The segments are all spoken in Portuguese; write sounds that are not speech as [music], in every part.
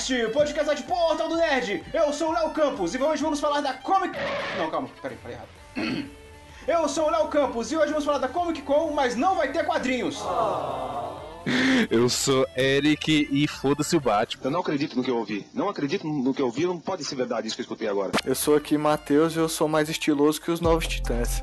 Cast, podcast de Portal do Nerd. Eu sou o Léo Campos e hoje vamos falar da Comic... Não, calma, peraí, falei errado. [clears throat] Eu sou o Léo Campos e hoje vamos falar da Comic Con, mas não vai ter quadrinhos. [laughs] Eu sou Eric e foda-se o Batman. Eu não acredito no que eu ouvi. Não acredito no que eu ouvi, não pode ser verdade isso que eu escutei agora. Eu sou aqui Matheus e eu sou mais estiloso que os novos titãs.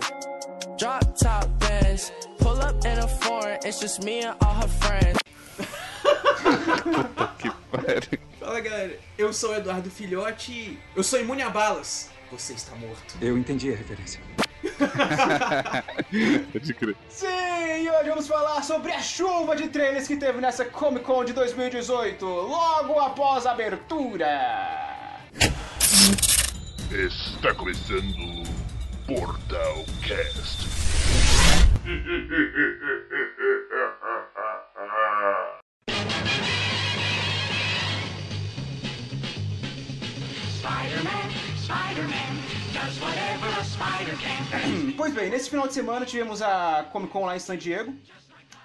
Drop top bands, pull up in a foreign, it's just me and all her friends. [laughs] Puta que pariu. Fala galera, eu sou o Eduardo Filhote, eu sou imune a balas. Você está morto. Eu entendi a referência. [laughs] Pode crer. Sim, e hoje vamos falar sobre a chuva de trailers que teve nessa Comic Con de 2018, logo após a abertura. Está começando Portal Cast. [laughs] Pois bem, nesse final de semana tivemos a Comic Con lá em San Diego.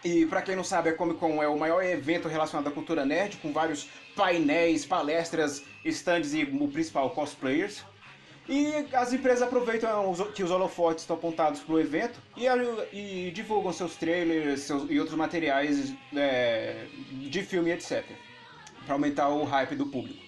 E pra quem não sabe, a Comic Con é o maior evento relacionado à cultura nerd, com vários painéis, palestras, stands e o principal, cosplayers. E as empresas aproveitam que os holofotes estão apontados pro evento e, e divulgam seus trailers seus- e outros materiais é, de filme, etc. Pra aumentar o hype do público.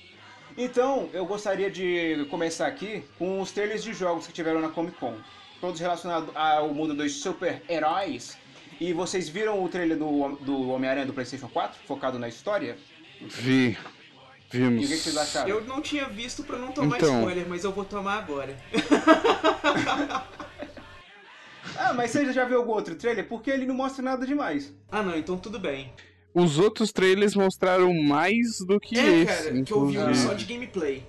Então, eu gostaria de começar aqui com os trailers de jogos que tiveram na Comic Con. Todos relacionados ao mundo dos super-heróis. E vocês viram o trailer do, do Homem-Aranha do PlayStation 4, focado na história? Vi. E Vimos. o que, que vocês acharam? Eu não tinha visto pra não tomar Então. spoiler, mas eu vou tomar agora. [laughs] Ah, mas você já viu algum outro trailer? Porque ele não mostra nada demais. Ah não, então tudo bem. Os outros trailers mostraram mais do que é, esse, cara, que eu vi um inclusive. só de gameplay.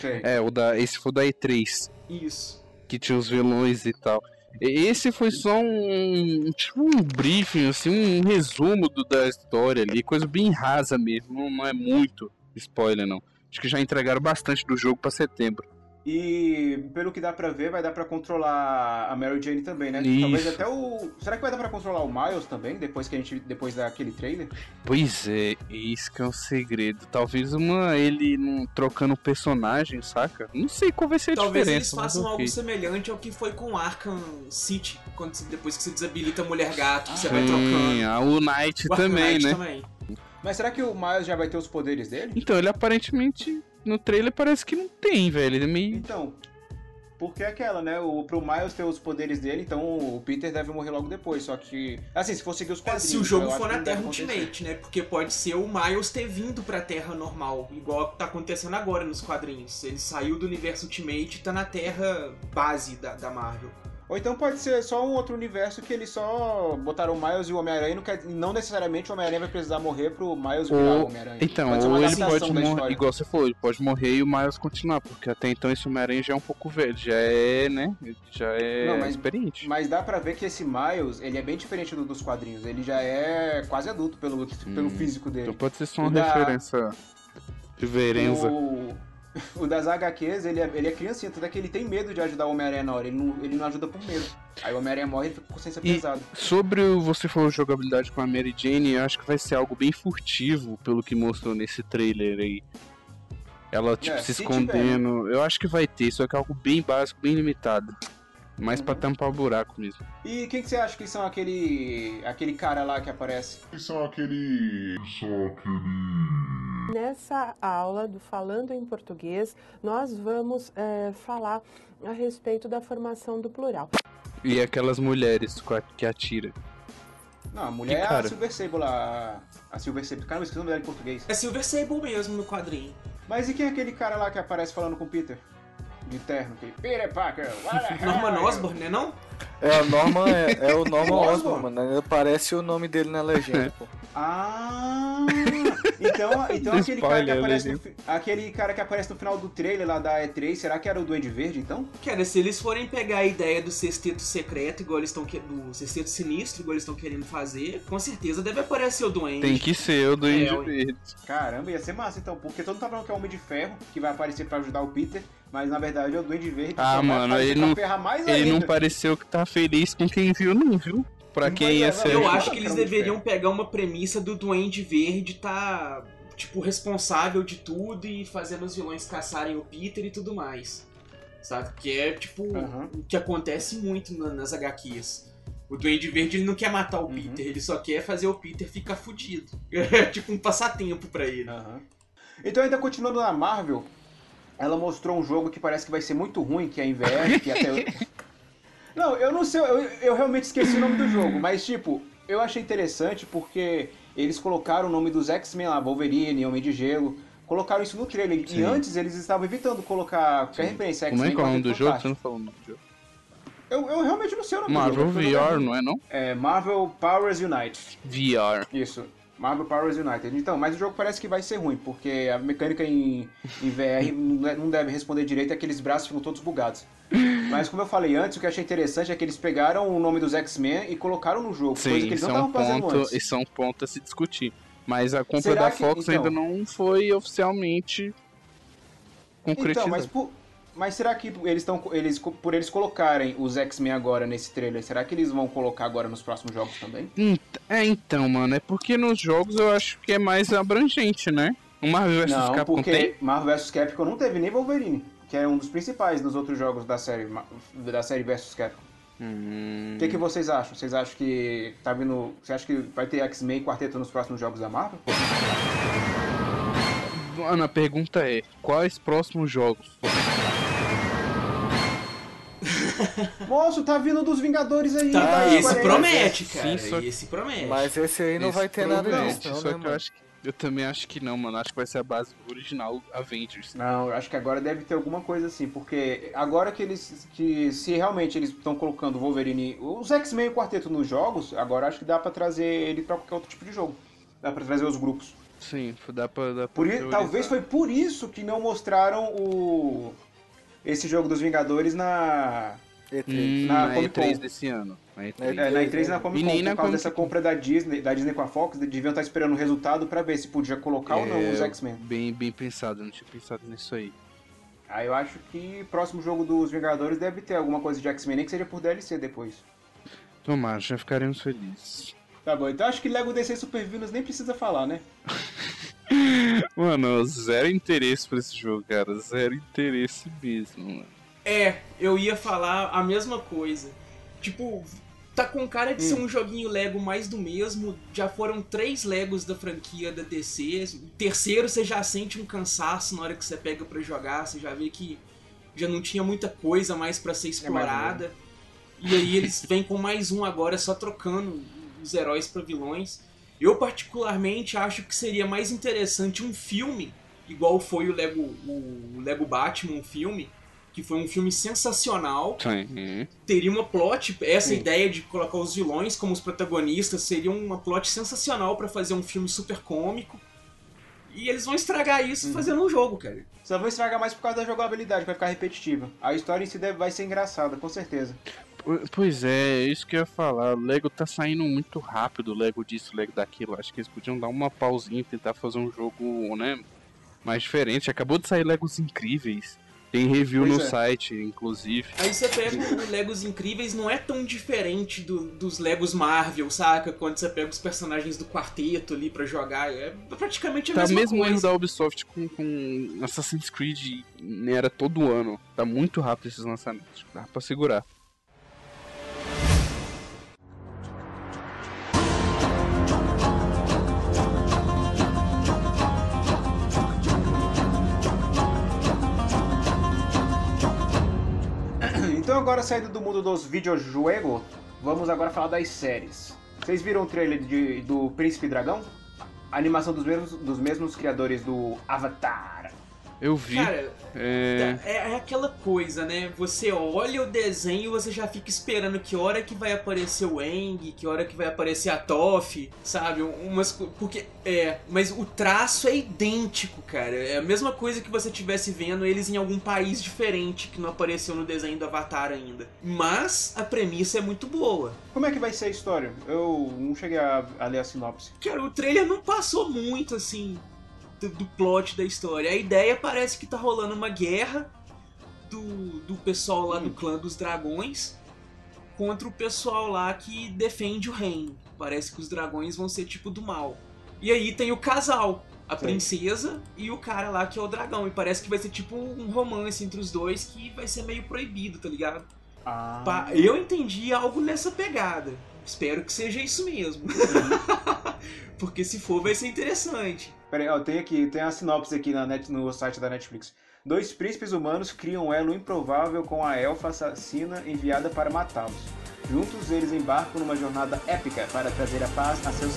Sei. É, o da, esse foi o da E3, Isso. que tinha os vilões e tal. Esse foi só um, tipo um briefing, assim, um resumo do- da história ali, coisa bem rasa mesmo, não, não é muito spoiler não. Acho que já entregaram bastante do jogo pra setembro. E pelo que dá pra ver, vai dar pra controlar a Mary Jane também, né? Isso. Talvez até o. Será que vai dar pra controlar o Miles também, depois que a gente. depois daquele trailer? Pois é, isso que é um segredo. Talvez uma ele não trocando personagem, saca? Não sei qual vai ser a Talvez eles diferença. mas façam ok. algo semelhante ao que foi com Arkham City, quando depois que você desabilita a Mulher Gato, que você vai Sim, trocando. a o Knight O também, Knight né? também. Mas será que o Miles já vai ter os poderes dele? Então, ele aparentemente no trailer parece que não tem, velho. Ele é meio. Então. Porque é aquela, né? O, pro Miles ter os poderes dele, então o Peter deve morrer logo depois. Só que. Assim, se for seguir os É, quadrinhos. se o jogo for na Terra. Ultimate, né? Porque pode ser o Miles ter vindo pra Terra normal, igual tá acontecendo agora nos quadrinhos. Ele saiu do universo Ultimate e tá na Terra base da, da Marvel. Ou então pode ser só um outro universo que eles só botaram o Miles e o Homem-Aranha. Não, quer- não necessariamente o Homem-Aranha vai precisar morrer pro Miles virar o Ou, Homem-Aranha. então, ou ele pode morrer, igual você falou, ele pode morrer e o Miles continuar, porque até então esse Homem-Aranha já é um pouco velho, já é, né? Já é Não, mas- experiente. Mas dá pra ver que esse Miles, ele é bem diferente do dos quadrinhos. Ele já é quase adulto pelo, pelo Hum, físico dele. Então pode ser só uma da- referência reverenza. O, o das HQs, ele é, ele é criancinha, tanto é que ele tem medo de ajudar o Homem-Aranha na hora. Ele não, ele não ajuda por medo. Aí o Homem-Aranha morre e ele fica com consciência E- pesada. Sobre o você falou jogabilidade com a Mary Jane, eu acho que vai ser algo bem furtivo, pelo que mostrou nesse trailer aí. Ela, tipo, É, se se escondendo. Eu acho que vai ter, só que é algo bem básico, bem limitado. Mais pra Uhum. tampar o buraco mesmo. E quem que você acha que são aquele. aquele cara lá que aparece? São aquele. São aquele. Nessa aula do Falando em Português, nós vamos eh, falar a respeito da formação do plural. E aquelas mulheres que atira. Não, a mulher Que é a cara? Silver Sable lá. A Silver Sable. Caramba, esqueci o nome dela em português. É Silver Sable mesmo no quadrinho. Mas e quem é aquele cara lá que aparece falando com o Peter? De terno, aquele Peter Parker, what the [laughs] hell? Norman Osborn, né não? É, o Norman é, é o Norman [laughs] Osborn? Mano. Ainda Aparece o nome dele na legenda, pô. Ah! Então, então aquele cara que aparece né, no, aquele cara que aparece no final do trailer lá da E3, será que era o Duende Verde então? Cara, se eles forem pegar a ideia do sexteto secreto, igual eles estão que... do sexteto sinistro, igual eles estão querendo fazer, com certeza deve aparecer o Duende. Tem que ser o Duende É. Verde. Caramba, ia ser massa então, porque todo mundo tá falando que é o Homem de Ferro, que vai aparecer pra ajudar o Peter, mas na verdade é o Duende Verde Ah, mano, ele não- Ele não pareceu que tá feliz com quem viu, não, viu? Pra Não quem vai ia ser. Eu acho que eles deveriam pegar uma premissa do Duende Verde tá. tipo, responsável de tudo e fazendo os vilões caçarem o Peter e tudo mais. Sabe? Que é, tipo, o que acontece muito na- nas HQs. O Duende Verde ele não quer matar o Uhum. Peter, ele só quer fazer o Peter ficar fudido. [laughs] É tipo um passatempo pra ele. Aham. Então, ainda continuando na Marvel, ela mostrou um jogo que parece que vai ser muito ruim, que é VR, que até. [laughs] Não, eu não sei, eu, eu realmente esqueci o nome do jogo, mas tipo, eu achei interessante porque eles colocaram o nome dos X-Men lá, Wolverine, Homem de Gelo, colocaram isso no trailer. Sim. E antes eles estavam evitando colocar qualquer referência a Como é X-Men. que é o nome do jogo? Você não falou o nome do jogo. Eu, eu realmente não sei o nome Marvel do jogo. eu VR, não- não é não? É Marvel Powers Unite. VR. Isso. Marvel Powers United. Então, mas o jogo parece que vai ser ruim, porque a mecânica em, em VR [laughs] não é- deve responder direito e aqueles braços ficam todos bugados. Mas como eu falei antes, o que eu achei interessante é que eles pegaram o nome dos X-Men e colocaram no jogo, coisa que Sim, eles isso não é um estavam fazendo ponto, antes. isso é um ponto a se discutir. Mas a compra Será da que- Fox então- ainda não foi oficialmente concretizada. Então, mas, por- mas será que eles estão eles por eles colocarem os X-Men agora nesse trailer, será que eles vão colocar agora nos próximos jogos também? Ent- É, então, mano, é porque nos jogos eu acho que é mais abrangente, né? O Marvel vs não, Capcom porque tem? Marvel vs Capcom não teve nem Wolverine, que é um dos principais dos outros jogos da série da série vs Capcom. Hum, O que, que vocês acham? Vocês acham que tá vindo. Você acha que vai ter X-Men e Quarteto nos próximos jogos da Marvel? Mano, a pergunta é: quais próximos jogos? Moço, tá vindo dos Vingadores aí. Tá, vai, esse promete, Sim, cara. só- Esse promete. Mas esse aí não Esse vai ter nada promete, disso, não, Só né, que eu acho que. Eu também acho que não, mano. Acho que vai ser a base original Avengers. Não, eu acho que agora deve ter alguma coisa assim, porque agora que eles. que se realmente eles estão colocando o Wolverine. Os X-Men e o Quarteto nos jogos, agora acho que dá pra trazer ele pra qualquer outro tipo de jogo. Dá pra trazer os grupos. Sim, dá pra. Dá pra Por i- talvez foi por isso que não mostraram o. esse jogo dos Vingadores na. E3. Hum, na na Comic E3 Con. desse ano. Na E3. É, na E3 e na Comic E Con, por causa Comic dessa compra da Disney, da Disney com a Fox, deviam estar esperando o resultado pra ver se podia colocar ou não É, os X-Men. Bem, bem pensado, eu não tinha pensado nisso aí. Aí eu acho que próximo jogo dos Vingadores deve ter alguma coisa de X-Men, nem que seja por DLC depois. Tomara, já ficaremos felizes. Tá bom, então acho que Lego DC Super Villains nem precisa falar, né? [laughs] Mano, zero interesse pra esse jogo, cara. Zero interesse mesmo, mano. É, eu ia falar a mesma coisa. Tipo, tá com cara de ser Hum. um joguinho Lego mais do mesmo. Já foram três Legos da franquia da DC. O terceiro você já sente um cansaço na hora que você pega pra jogar. Você já vê que já não tinha muita coisa mais pra ser explorada. E aí eles [laughs] vêm com mais um agora, só trocando os heróis pra vilões. Eu particularmente acho que seria mais interessante um filme, igual foi o Lego, o Lego Batman, um filme, que foi um filme sensacional. Sim. Teria uma plot, essa Sim. ideia de colocar os vilões como os protagonistas seria uma plot sensacional pra fazer um filme super cômico. E eles vão estragar isso Uhum. fazendo um jogo, cara. Só vou estragar mais por causa da jogabilidade, vai ficar repetitiva. A história em si deve, vai ser engraçada, com certeza. Po- Pois é, é isso que eu ia falar. O Lego tá saindo muito rápido, o Lego disso, o Lego daquilo. Acho que eles podiam dar uma pausinha e tentar fazer um jogo, né, mais diferente. Acabou de sair Legos incríveis. Tem review Pois no é. site, inclusive. Aí você pega o Legos Incríveis, não é tão diferente do- dos Legos Marvel, saca? Quando você pega os personagens do quarteto ali pra jogar, é praticamente a Tá mesma mesmo erro coisa. da Ubisoft com, com Assassin's Creed né, era todo ano. Tá muito rápido esses lançamentos. Dá pra segurar. Então agora saindo do mundo dos videojuegos, vamos agora falar das séries. Vocês viram o trailer de- do Príncipe Dragão? A animação dos mesmos, dos mesmos criadores do Avatar. Eu vi. Cara, é... é, é aquela coisa, né? Você olha o desenho e você já fica esperando que hora que vai aparecer o Eng, que hora que vai aparecer a Toph, sabe? Umas, porque é, mas o traço é idêntico, cara. É a mesma coisa que você estivesse vendo eles em algum país diferente que não apareceu no desenho do Avatar ainda. Mas a premissa é muito boa. Como é que vai ser a história? Eu não cheguei a, a ler a sinopse. Cara, o trailer não passou muito assim do, do plot da história. A ideia parece que tá rolando uma guerra do, do pessoal lá do Hum. clã dos dragões contra o pessoal lá que defende o reino. Parece que os dragões vão ser tipo do mal. E aí tem o casal, a Sei. princesa e o cara lá que é o dragão. E parece que vai ser tipo um romance entre os dois que vai ser meio proibido, tá ligado? Ah. Eu entendi algo nessa pegada. Espero que seja isso mesmo. [laughs] Porque se for, vai ser interessante. Peraí, ó, tem aqui, tem a sinopse aqui na net, no site da Netflix. Dois príncipes humanos criam um elo improvável com a elfa assassina enviada para matá-los. Juntos eles embarcam numa jornada épica para trazer a paz a seus.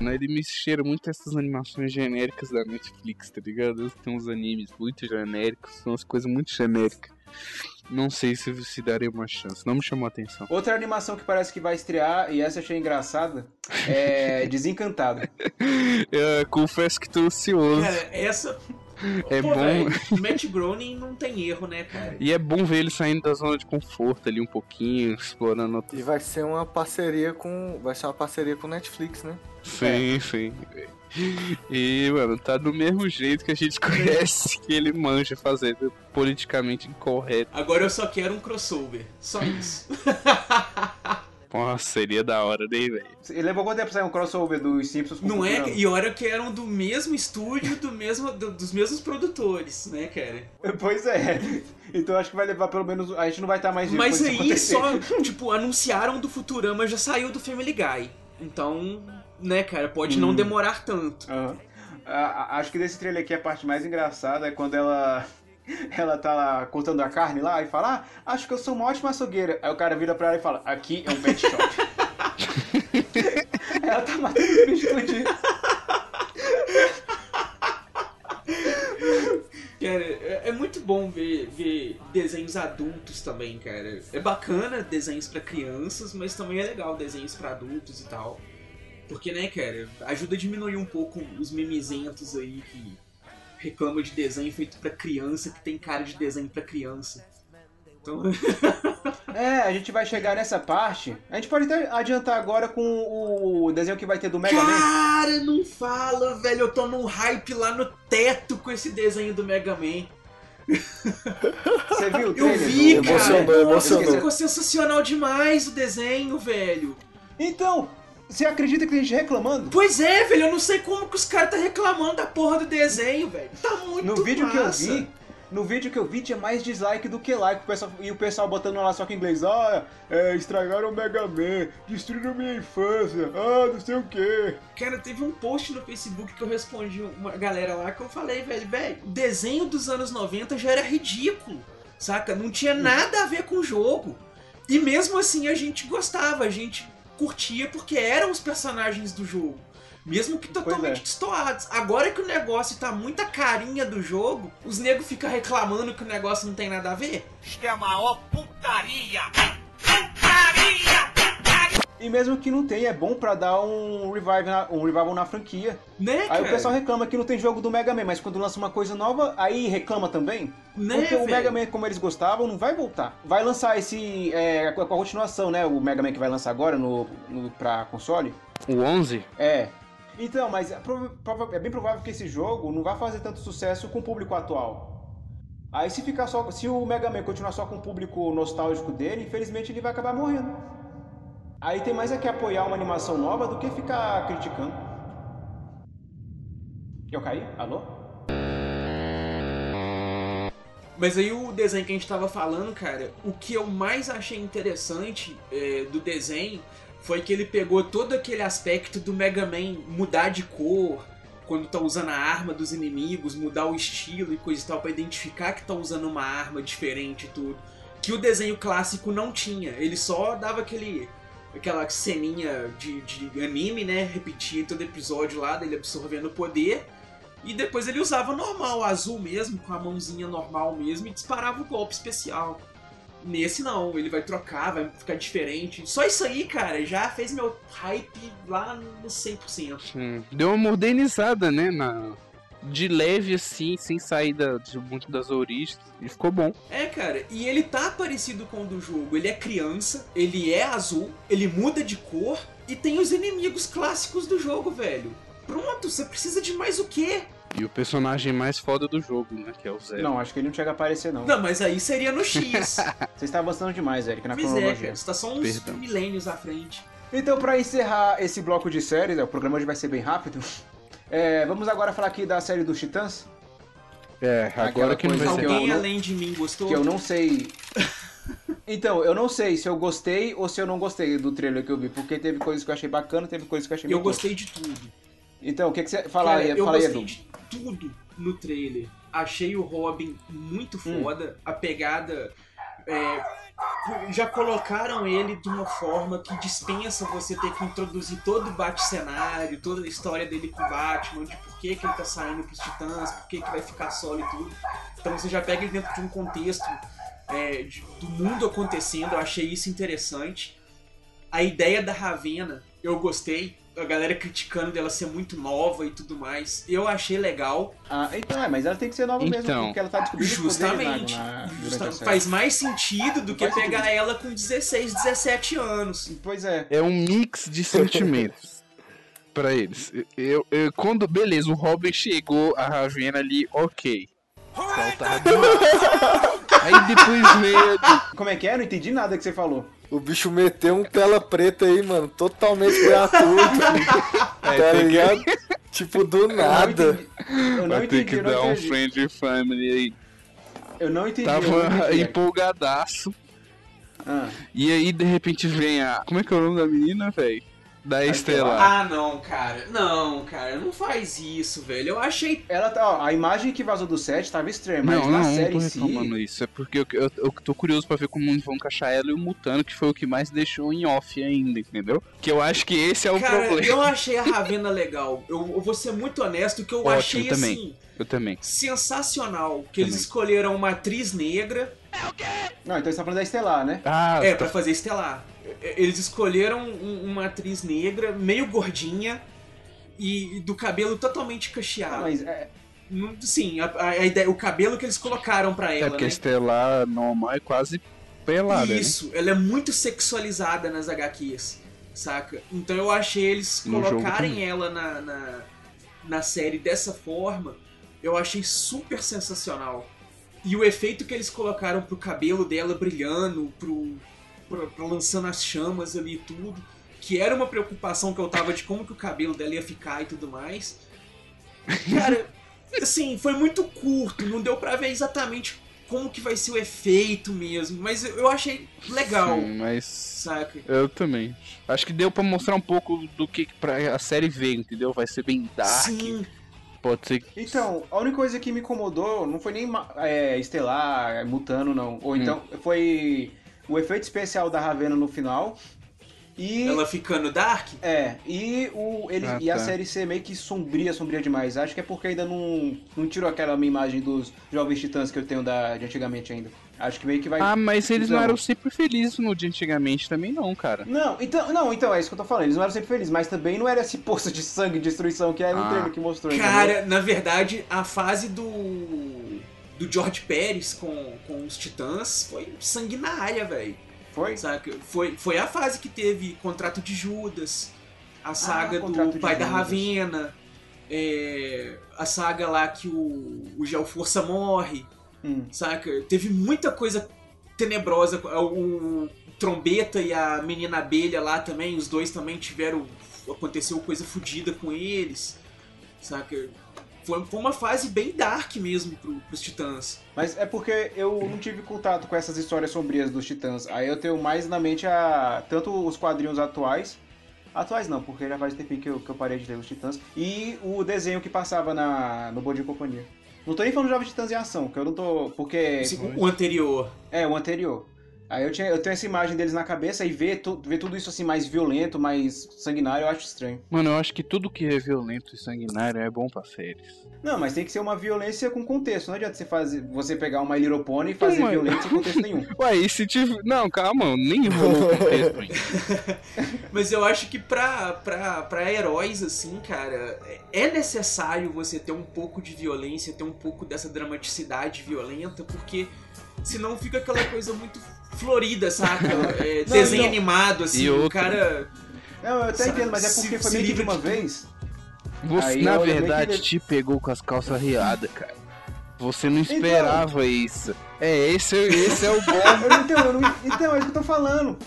Né, Ele me cheira muito essas animações genéricas da Netflix, tá ligado? Tem uns animes muito genéricos, são umas coisas muito genéricas. Não sei se, se darei uma chance, não me chamou a atenção. Outra animação que parece que vai estrear, e essa eu achei engraçada, é [laughs] Desencantado. Eu confesso que tô ansioso. Cara, essa. É Pô, bom. velho, [laughs] Matt Groening não tem erro, né, cara? E é bom ver ele saindo da zona de conforto ali um pouquinho, explorando outro. E vai ser uma parceria com. Vai ser uma parceria com Netflix, né? Sim, sim. [laughs] E, mano, tá do mesmo jeito que a gente conhece que ele manja fazendo politicamente incorreto. Agora eu só quero um crossover. Só isso. [laughs] Nossa, seria da hora, né, velho? Ele levou quanto tempo pra sair um crossover dos Simpsons com Não é? Futurama? E olha que eram do mesmo estúdio, do mesmo, do- dos mesmos produtores, né, cara? [laughs] Pois é. Então acho que vai levar pelo menos. A gente não vai estar mais vivo Mas aí acontecer. só, tipo, anunciaram do Futurama, já saiu do Family Guy. Então, né, cara, pode não Hum. demorar tanto. A- a- acho que desse trailer aqui a parte mais engraçada é quando ela. [laughs] Ela tá lá cortando a carne lá e fala: Ah, acho que eu sou uma ótima açougueira. Aí o cara vira pra ela e fala: Aqui é um pet shop. [laughs] ela tá matando o bicho todinho. Cara, é, é muito bom ver, ver desenhos adultos também, cara. É bacana desenhos pra crianças, mas também é legal desenhos pra adultos e tal. Porque, né, cara, ajuda a diminuir um pouco os mimizentos aí que reclamam de desenho feito pra criança, que tem cara de desenho pra criança. Então, [laughs] É, a gente vai chegar nessa parte. A gente pode até adiantar agora com o desenho que vai ter do Mega Man. cara, não fala, velho. Eu tô num hype lá no teto com esse desenho do Mega Man. Você viu o Eu vi, do... cara. Emocionou, emocionou. ficou sensacional demais o desenho, velho. Então, você acredita que tem gente reclamando? Pois é, velho, eu não sei como que os caras tá reclamando da porra do desenho, velho. Tá muito No vídeo que eu massa. vi, no vídeo que eu vi tinha mais dislike do que like. O pessoal, e o pessoal botando lá só que em inglês. Ah, é, estragaram o Mega Man, destruíram minha infância, ah, não sei o que. Cara, teve um post no Facebook que eu respondi uma galera lá que eu falei, velho, velho, o desenho dos anos 90 já era ridículo, saca? Não tinha nada a ver com o jogo. E mesmo assim a gente gostava, a gente curtia porque eram os personagens do jogo. Mesmo que totalmente é. destoados. Agora que o negócio tá muita carinha do jogo, os negros ficam reclamando que o negócio não tem nada a ver. E mesmo que não tenha, é bom pra dar um revival na, um revival na franquia. Né, Aí cara? o pessoal reclama que não tem jogo do Mega Man, mas quando lança uma coisa nova, aí reclama também. Né, Porque o velho? Mega Man, como eles gostavam, não vai voltar. Vai lançar esse. É, com a continuação, né? O Mega Man que vai lançar agora no, no, pra console. O 11? É. Então, mas é, é bem provável que esse jogo não vai fazer tanto sucesso com o público atual. Aí se ficar só. Se o Mega Man continuar só com o público nostálgico dele, infelizmente ele vai acabar morrendo. Aí tem mais é que apoiar uma animação nova do que ficar criticando. Eu caí? Alô? Mas aí o desenho que a gente tava falando, cara, o que eu mais achei interessante é, do desenho foi que ele pegou todo aquele aspecto do Mega Man mudar de cor, quando tá usando a arma dos inimigos, mudar o estilo e coisa e tal, pra identificar que tá usando uma arma diferente e tudo. Que o desenho clássico não tinha. Ele só dava aquele. Aquela ceninha de, de anime, né? Repetia todo episódio lá, dele absorvendo o poder. E depois ele usava normal, azul mesmo, com a mãozinha normal mesmo, e disparava o golpe especial. Nesse não, ele vai trocar, vai ficar diferente. Só isso aí, cara, já fez meu hype lá no 100%. Sim. Deu uma modernizada, né? Na... De leve assim, sem sair da, de muito das origens. E ficou bom. É, cara, e ele tá parecido com o do jogo. Ele é criança, ele é azul, ele muda de cor e tem os inimigos clássicos do jogo, velho. Pronto, você precisa de mais o quê? E o personagem mais foda do jogo, né? Que é o Zero. Não, acho que ele não chega a aparecer, não. Não, mas aí seria no X. [laughs] Você está avançando demais, Eric, na pois é, cronologia. cara, você tá só uns Perdão. milênios à frente. Então, pra encerrar esse bloco de séries, né, o programa hoje vai ser bem rápido. É, vamos agora falar aqui da série dos Titãs, É, Aquela agora que não vai ser. Alguém não- além de mim gostou? que eu não sei. [laughs] Então, eu não sei se eu gostei ou se eu não gostei do trailer que eu vi, porque teve coisas que eu achei bacana, teve coisas que eu achei Eu gostei de tudo. Então, o que, que você. Fala Cara, aí, eu fala aí, gostei Edu. de tudo no trailer. Achei o Robin muito Hum. foda. A pegada. É, já colocaram ele de uma forma que dispensa você ter que introduzir todo o bate-cenário, toda a história dele com o Batman, de por que, que ele tá saindo pros titãs, por que, que vai ficar solo e tudo. Então você já pega ele dentro de um contexto é, de- do mundo acontecendo, eu achei isso interessante. A ideia da Ravena, eu gostei. A galera criticando dela ser muito nova e tudo mais. Eu achei legal. Ah, então é, mas ela tem que ser nova mesmo, Então. porque ela tá descobrindo Justamente. na, na, durante Justa- a série. faz mais sentido do que Faz pegar sentido. ela com 16, 17 anos. Pois é. É um mix de sentimentos [laughs] pra eles. Eu, eu- quando, beleza, o Robin chegou, a Ravena ali, ok. Faltava demais. Aí depois veio Como é que é? Não entendi nada que você falou. O bicho meteu um tela preta aí, mano, totalmente gratuito. [laughs] tá tem que- ligado? Tipo, do nada. Eu Vai ter entendi, que dar um friend family aí. Eu não entendi. não Tava entendi. empolgadaço. Ah. E aí, de repente, vem a. Como é que é o nome da menina, velho? Da Estelar. Ah, não, cara. Não, cara, não faz isso, velho. Eu achei. Ela tá, ó, a imagem que vazou do set tava estranha, mas Não, na não, não série tô em si. isso. É porque eu, eu, eu tô curioso pra ver como vão encaixar ela e o Mutano, que foi o que mais deixou em off ainda, entendeu? Que eu acho que esse é o Cara, problema. eu achei a Ravena legal. Eu, eu vou ser muito honesto que eu Ótimo, achei também. assim. Eu também. Sensacional. Que eles Também. escolheram uma atriz negra Não, então você tá falando da Estelar, né? Ah, É, tá- pra fazer Estelar. Eles escolheram um- uma atriz negra, meio gordinha, e do cabelo totalmente cacheado. mas é, Sim, a, a- a ideia, o cabelo que eles colocaram pra é ela, porque a né? Estelar normal é quase pelada, né? Isso, ela é muito sexualizada nas HQs, saca? Então eu achei eles No colocarem ela na, na, na série dessa forma, eu achei super sensacional. E o efeito que eles colocaram pro cabelo dela brilhando, pro, pra, pra lançando as chamas ali e tudo, que era uma preocupação que eu tava de como que o cabelo dela ia ficar e tudo mais. Cara, [laughs] assim, foi muito curto, não deu pra ver exatamente como que vai ser o efeito mesmo, mas eu- achei legal, Sim, mas saca? eu também. Acho que deu pra mostrar um pouco do que pra a série ver, entendeu? Vai ser bem dark. Sim, Pode ser. Então, a única coisa que me incomodou não foi nem é, Estelar, Mutano, não. Ou então, foi o efeito especial da Ravena no final. E. ela ficando dark, É, e, o, ele, Ah, e a tá. série ser meio que sombria, sombria demais. Acho que é porque ainda não, não tirou aquela minha imagem dos Jovens Titãs que eu tenho da, de antigamente ainda. Acho que meio que vai. Ah, mas eles não eram sempre felizes no de antigamente também, não, cara. Não, então, não, então é isso que eu tô falando. Eles não eram sempre felizes, mas também não era esse poço de sangue e destruição que era Ah. trailer que mostrou. entendeu? cara, na verdade, a fase do do George Pérez com, com os Titãs foi sanguinária, velho. Foi? Saca? Foi, foi a fase que teve Contrato de Judas, a saga Ah, do Pai da Judas. Ravena, é, a saga lá que o, o Geoforça morre, Hum. saca? Teve muita coisa tenebrosa. O, o Trombeta e a Menina Abelha lá também, os dois também tiveram. Aconteceu coisa fodida com eles, saca? Foi, foi uma fase bem dark mesmo pro, pros Titãs. Mas é porque eu não tive contato com essas histórias sombrias dos Titãs. Aí eu tenho mais na mente a tanto os quadrinhos atuais. Atuais não, porque já faz tempinho que eu, que eu parei de ler os Titãs. E o desenho que passava na, no Bom Dia Companhia. Não tô nem falando de Jovens Titãs em Ação, que eu não tô. Porque. O anterior. É, o anterior. Aí eu, tinha, eu tenho essa imagem deles na cabeça e ver, tu, ver tudo isso assim mais violento, mais sanguinário, eu acho estranho. Mano, eu acho que tudo que é violento e sanguinário é bom pra séries. Não, mas tem que ser uma violência com contexto. Não adianta você, fazer, você pegar uma Little Pony e fazer Mas- violência sem contexto nenhum. [laughs] Ué, e se tiver. Não, calma, nem rolou contexto [laughs] ainda. Mas eu acho que pra, pra, pra heróis, assim, cara, é necessário você ter um pouco de violência, ter um pouco dessa dramaticidade violenta, porque senão fica aquela coisa muito florida, saca? [laughs] É, Não, desenho não. animado, assim, E o outro- cara. Não, eu até Sabe, entendo, mas é se- porque foi se meio que de uma de vez. Você, Aí na verdade, que- te pegou com as calças riadas, cara. Você não esperava isso. É, esse, esse é o bom. [laughs] Eu não entendo, eu não, então, é isso que eu tô falando.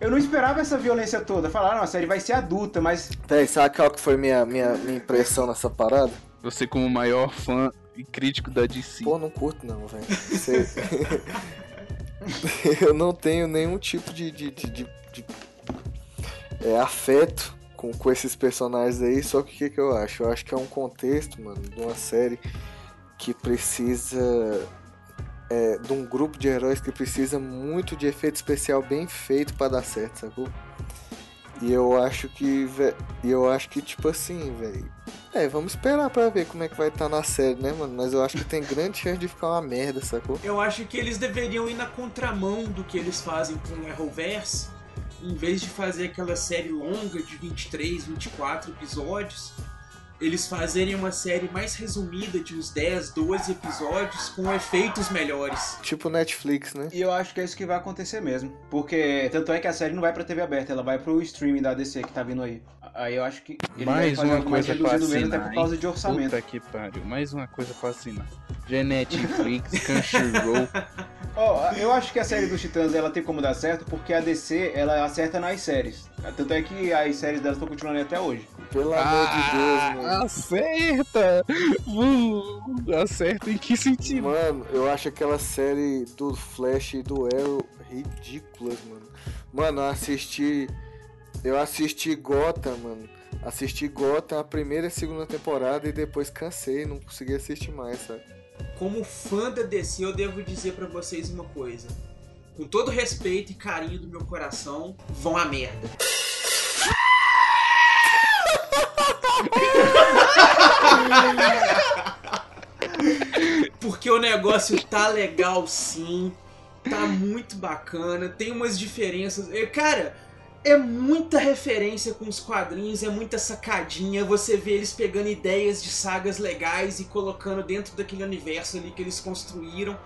Eu não esperava essa violência toda. Falaram, a série vai ser adulta, mas Véi, sabe qual que foi minha, minha, minha impressão nessa parada? Você como maior fã e crítico da DC. Pô, não curto não, velho. Você- [laughs] [laughs] eu não tenho nenhum tipo de, de, de, de- de, é, afeto com, com esses personagens aí, só que o que, que eu acho? Eu acho que é um contexto, mano, de uma série que precisa. é, de um grupo de heróis que precisa muito de efeito especial bem feito pra dar certo, sacou? E eu acho que, eu acho que tipo assim, velho. É, vamos esperar pra ver como é que vai estar na série, né, mano? Mas eu acho que tem grande chance de ficar uma merda, sacou? Eu acho que eles deveriam ir na contramão do que eles fazem com o Arrowverse. Em vez de fazer aquela série longa de 23, 24 episódios, eles fazerem uma série mais resumida de uns 10, 12 episódios com efeitos melhores. Tipo Netflix, né? E eu acho que é isso que vai acontecer mesmo. Porque tanto é que a série não vai pra TV aberta, ela vai pro streaming da DC que tá vindo aí. Aí eu acho que ele vai Mais fazer uma mais coisa pra reduzido mesmo, até assinar, por causa hein? de orçamento. Puta que pariu. Mais uma coisa pra assinar. Já é Netflix, Crunchyroll. [laughs] Ó, eu acho que a série dos Titãs ela tem como dar certo porque a DC ela acerta nas séries. Tanto é que as séries delas estão continuando até hoje. Pelo amor de Deus, mano. Ah, acerta! Uh, acerta em que sentido? Mano, eu acho aquela série do Flash e do Arrow ridículas, mano. Mano, eu assisti. Eu assisti Gotham, mano. Assisti Gotham a primeira e a segunda temporada e depois cansei, não consegui assistir mais, sabe? Como fã da DC, eu devo dizer pra vocês uma coisa. Com todo respeito e carinho do meu coração, vão a merda. Porque o negócio tá legal sim, tá muito bacana, tem umas diferenças. E, Cara, é muita referência com os quadrinhos, é muita sacadinha. Você vê eles pegando ideias de sagas legais e colocando dentro daquele universo ali que eles construíram.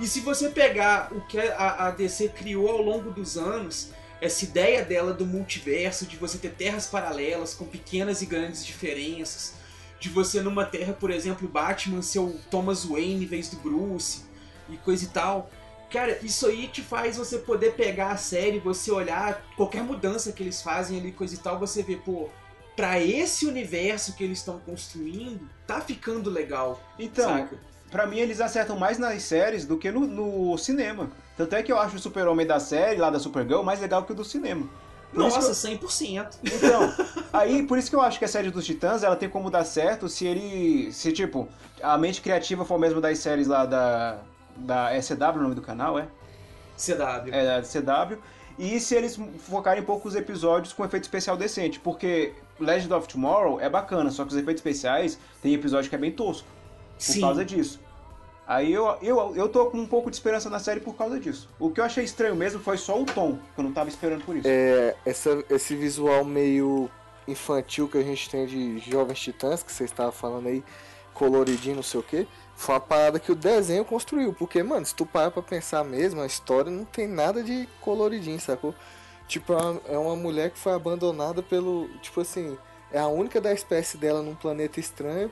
E se você pegar o que a DC criou ao longo dos anos, essa ideia dela do multiverso, de você ter terras paralelas com pequenas e grandes diferenças, de você numa terra, por exemplo, Batman ser o Thomas Wayne em vez do Bruce e coisa e tal. Cara, isso aí te faz você poder pegar a série, você olhar qualquer mudança que eles fazem ali, coisa e tal, você vê, pô, pra esse universo que eles estão construindo, tá ficando legal. Então, pra mim eles acertam mais nas séries do que no, no cinema. Tanto é que eu acho o Super-Homem da série, lá da Supergirl, mais legal que o do cinema. Por isso Nossa, que 100%. eu- Então, [laughs] aí por isso que eu acho que a série dos Titãs ela tem como dar certo se ele. Se tipo, a mente criativa for mesmo das séries lá da. Da SW, o nome do canal, é? CW. é, da CW. E se eles focarem poucos episódios com efeito especial decente, porque Legend of Tomorrow é bacana, só que os efeitos especiais tem episódio que é bem tosco por Sim. causa disso. Aí eu, eu, eu tô com um pouco de esperança na série por causa disso. O que eu achei estranho mesmo foi só o tom, que eu não tava esperando por isso. É, essa, esse visual meio infantil que a gente tem de Jovens Titãs, que você estava falando aí, coloridinho, não sei o que, foi uma parada que o desenho construiu. Porque, mano, se tu parar pra pensar mesmo, a história não tem nada de coloridinho, sacou? Tipo, é uma, é uma mulher que foi abandonada pelo. Tipo assim, é a única da espécie dela num planeta estranho.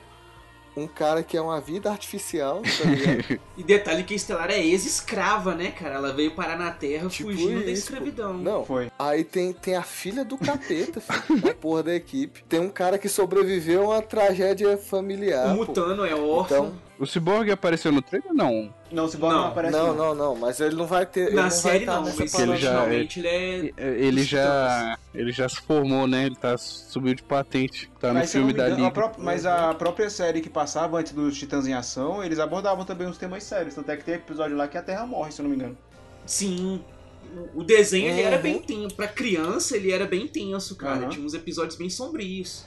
Um cara que é uma vida artificial, tá ligado? [laughs] E detalhe que a Estelar é ex-escrava, né, cara? Ela veio parar na Terra Tipo fugindo da isso, escravidão. Não, Foi. Aí tem, tem a filha do capeta, filho, da porra da equipe. Tem um cara que sobreviveu a uma tragédia familiar. o pô. Mutano é órfão. Então, O Cyborg apareceu no trailer? Não. Não, o Cyborg não, Não, aparece não, não, não, mas ele não vai ter. ele Na não série vai tá não, mas parada. ele já- ele é... Ele Os já. Ele já se formou, né? Ele tá, subiu de patente. Tá no Mas, não filme me da a Liga. mas a própria série que passava antes dos Titãs em Ação, eles abordavam também uns temas sérios. Tanto é que tem episódio lá que a Terra morre, se eu não me engano. Sim. O desenho ele era Uhum. bem tenso. Pra criança ele era bem tenso, cara. Aham. Tinha uns episódios bem sombrios.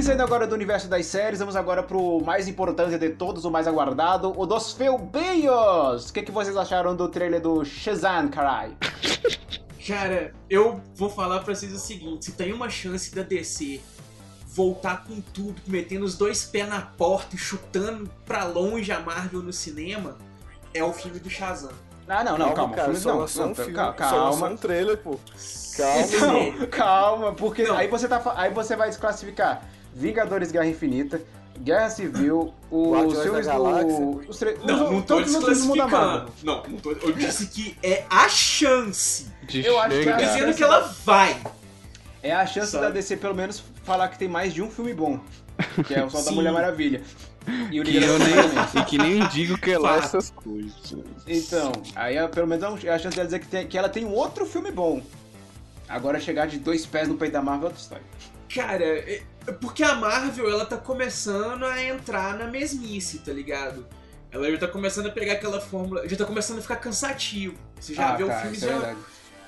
E saindo agora do universo das séries, vamos agora pro mais importante de todos, o mais aguardado, o dos Felbeios! O que, que vocês acharam do trailer do Shazam, carai? [laughs] Cara, eu vou falar pra vocês o seguinte: se tem uma chance da DC voltar com tudo, metendo os dois pés na porta e chutando pra longe a Marvel no cinema, é o filme do Shazam. Ah, não, não, calma. cara, filme, só não, lançou não, um filme, calma, só calma. um trailer, pô. Calma, Então, [laughs] calma, porque Não. aí você tá aí você vai desclassificar Vingadores Guerra Infinita, Guerra Civil, os Guardiões filmes da do os tre- Não, os- não tô os desclassificando. Não, não tô, eu disse que é a chance. De Eu acho que a- Dizendo que ela vai. É a chance Sabe? da DC pelo menos falar que tem mais de um filme bom, que é o Sol da. Mulher Maravilha. E o Que eu nem, e que nem digo que é lá essas coisas. Então, aí é, pelo menos é é a chance dela dizer que, tem- que ela tem um outro filme bom. Agora chegar de dois pés no peito da Marvel é outra história. Cara, é- é porque a Marvel, ela tá começando a entrar na mesmice, tá ligado? Ela já tá começando a pegar aquela fórmula, já tá começando a ficar cansativo. Você já ah, vê o cara, filme é já, verdade.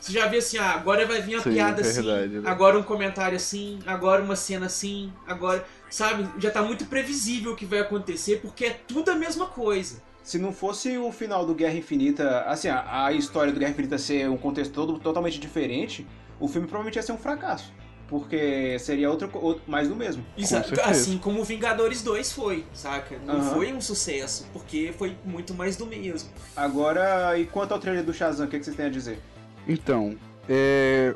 Você já vê assim, ah, agora vai vir a Sim, piada verdade, assim, verdade. agora um comentário assim, agora uma cena assim, agora. Sabe? Já tá muito previsível o que vai acontecer, porque é tudo a mesma coisa. Se não fosse o final do Guerra Infinita, assim, a, a história do Guerra Infinita ser um contexto todo totalmente diferente, o filme provavelmente ia ser um fracasso. Porque seria outro, outro mais do mesmo. Exa- certeza. assim como o Vingadores 2 foi, saca? Não Aham. foi um sucesso, porque foi muito mais do mesmo. Agora, e quanto ao trailer do Shazam, o que, que vocês têm a dizer? Então, é.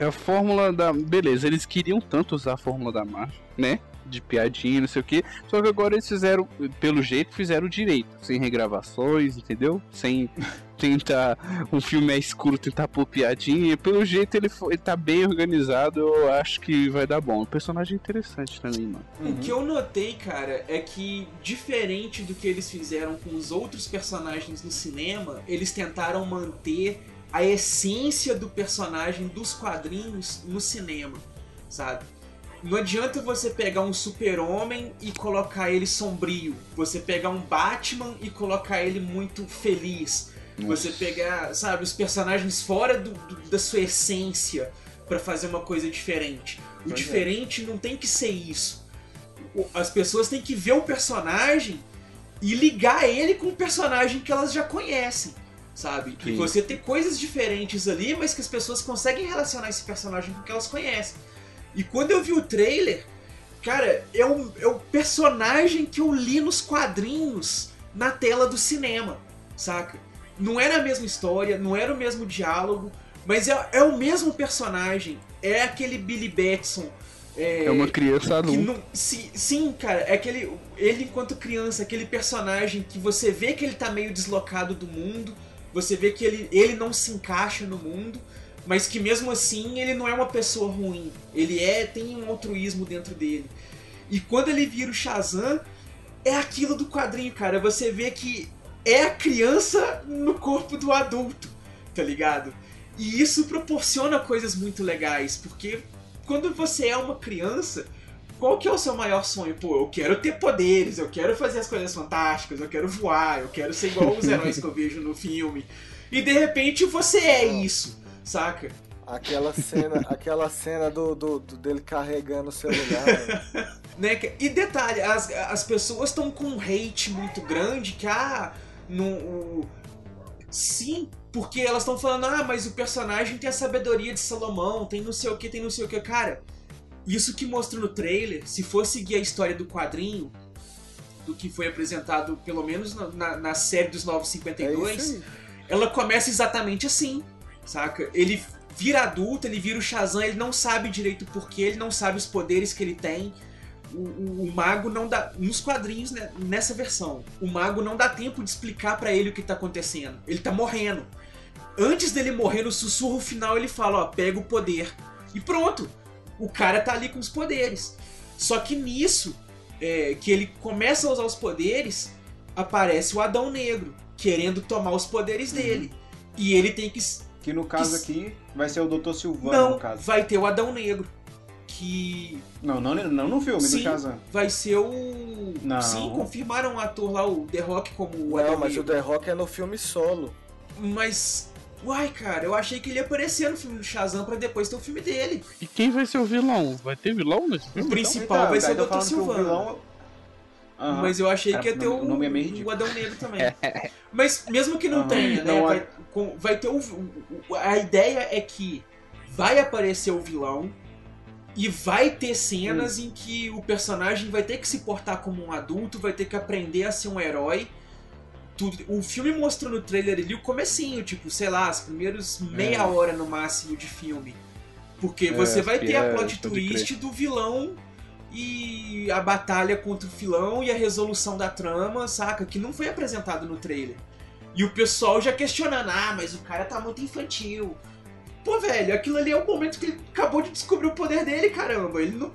É a fórmula da. Beleza, eles queriam tanto usar a fórmula da Marvel, né? De piadinha, não sei o que. Só que agora eles fizeram, pelo jeito, fizeram direito. Sem regravações, entendeu? Sem [laughs] tentar. Um filme é escuro, tentar pôr piadinha. Pelo jeito ele, foi, ele tá bem organizado. Eu acho que vai dar bom. O personagem é interessante também, mano. Uhum. O que eu notei, cara, é que diferente do que eles fizeram com os outros personagens no cinema, eles tentaram manter a essência do personagem dos quadrinhos no cinema, sabe? Não adianta você pegar um super-homem e colocar ele sombrio. Você pegar um Batman e colocar ele muito feliz. Você pegar, sabe, os personagens fora do- do- da sua essência pra fazer uma coisa diferente. O Pois é. diferente não tem que ser isso. As pessoas têm que ver o personagem e ligar ele com o personagem que elas já conhecem, sabe? E Sim. você ter coisas diferentes ali, mas que as pessoas conseguem relacionar esse personagem com o que elas conhecem. E quando eu vi o trailer, cara, é o, é o personagem que eu li nos quadrinhos na tela do cinema, saca? Não era a mesma história, não era o mesmo diálogo, mas é, é o mesmo personagem. É aquele Billy Batson. É uma criança adulta. não, sim, sim, cara, é aquele. Ele enquanto criança, aquele personagem que você vê que ele tá meio deslocado do mundo, você vê que ele, ele não se encaixa no mundo, mas que mesmo assim ele não é uma pessoa ruim. Ele é, tem um altruísmo dentro dele. E quando ele vira o Shazam, é aquilo do quadrinho, cara. Você vê que é a criança no corpo do adulto, tá ligado? E isso proporciona coisas muito legais, porque quando você é uma criança, qual que é o seu maior sonho? Pô, eu quero ter poderes, eu quero fazer as coisas fantásticas, eu quero voar, eu quero ser igual os heróis que eu vejo no filme. E de repente você é isso, saca? Aquela cena, [laughs] aquela cena do, do, do- dele carregando o celular. [laughs] Né? E detalhe, as, as pessoas estão com um hate muito grande que, ah, no, o- sim, porque elas estão falando, ah, mas o personagem tem a sabedoria de Salomão, tem não sei o que, tem não sei o que. Cara, isso que mostra no trailer, se for seguir a história do quadrinho, do que foi apresentado, pelo menos na, na, série dos Novos É 52, isso aí. ela começa exatamente assim, saca? Ele vira adulto, ele vira o Shazam, ele não sabe direito o porquê, ele não sabe os poderes que ele tem. O, o- o mago não dá. Nos quadrinhos, né, nessa versão, o mago não dá tempo de explicar pra ele o que tá acontecendo. Ele tá morrendo. Antes dele morrer, no sussurro final, ele fala: ó, pega o poder. E pronto. O cara tá ali com os poderes. Só que nisso, é, que ele começa a usar os poderes, aparece o Adão Negro, querendo tomar os poderes dele. E ele tem que. Que no caso aqui vai ser o Dr. Silvano, Não, no caso. vai ter o Adão Negro. Que Não, não, não no filme do Sim. Shazam. vai ser o. Não. Sim, confirmaram o ator lá, o The Rock, como o Adão Não, mas o Negro. The Rock é no filme solo. Mas. Uai, cara, eu achei que ele ia aparecer no filme do Shazam pra depois ter o filme dele. E quem vai ser o vilão? Vai ter vilão nesse O filme? principal Então, vai ser o Dr. que o Silvano. vilão- Aham. Mas eu achei Cara, que ia ter o o, nome- o é o Adão Negro também. [laughs] Mas mesmo que não Aham. tenha, né? Não, vai, com- vai ter o, o- A ideia é que vai aparecer o vilão e vai ter cenas Hum. em que o personagem vai ter que se portar como um adulto, vai ter que aprender a ser um herói. tudo. O filme mostrou no trailer ali o comecinho, tipo, sei lá, os primeiros meia É. hora no máximo de filme. Porque É, você vai ter a é, plot twist do vilão e a batalha contra o vilão e a resolução da trama, saca? Que não foi apresentado no trailer. E o pessoal já questionando, ah, mas o cara tá muito infantil. Pô, velho, aquilo ali é o momento que ele acabou de descobrir o poder dele, caramba. Ele não.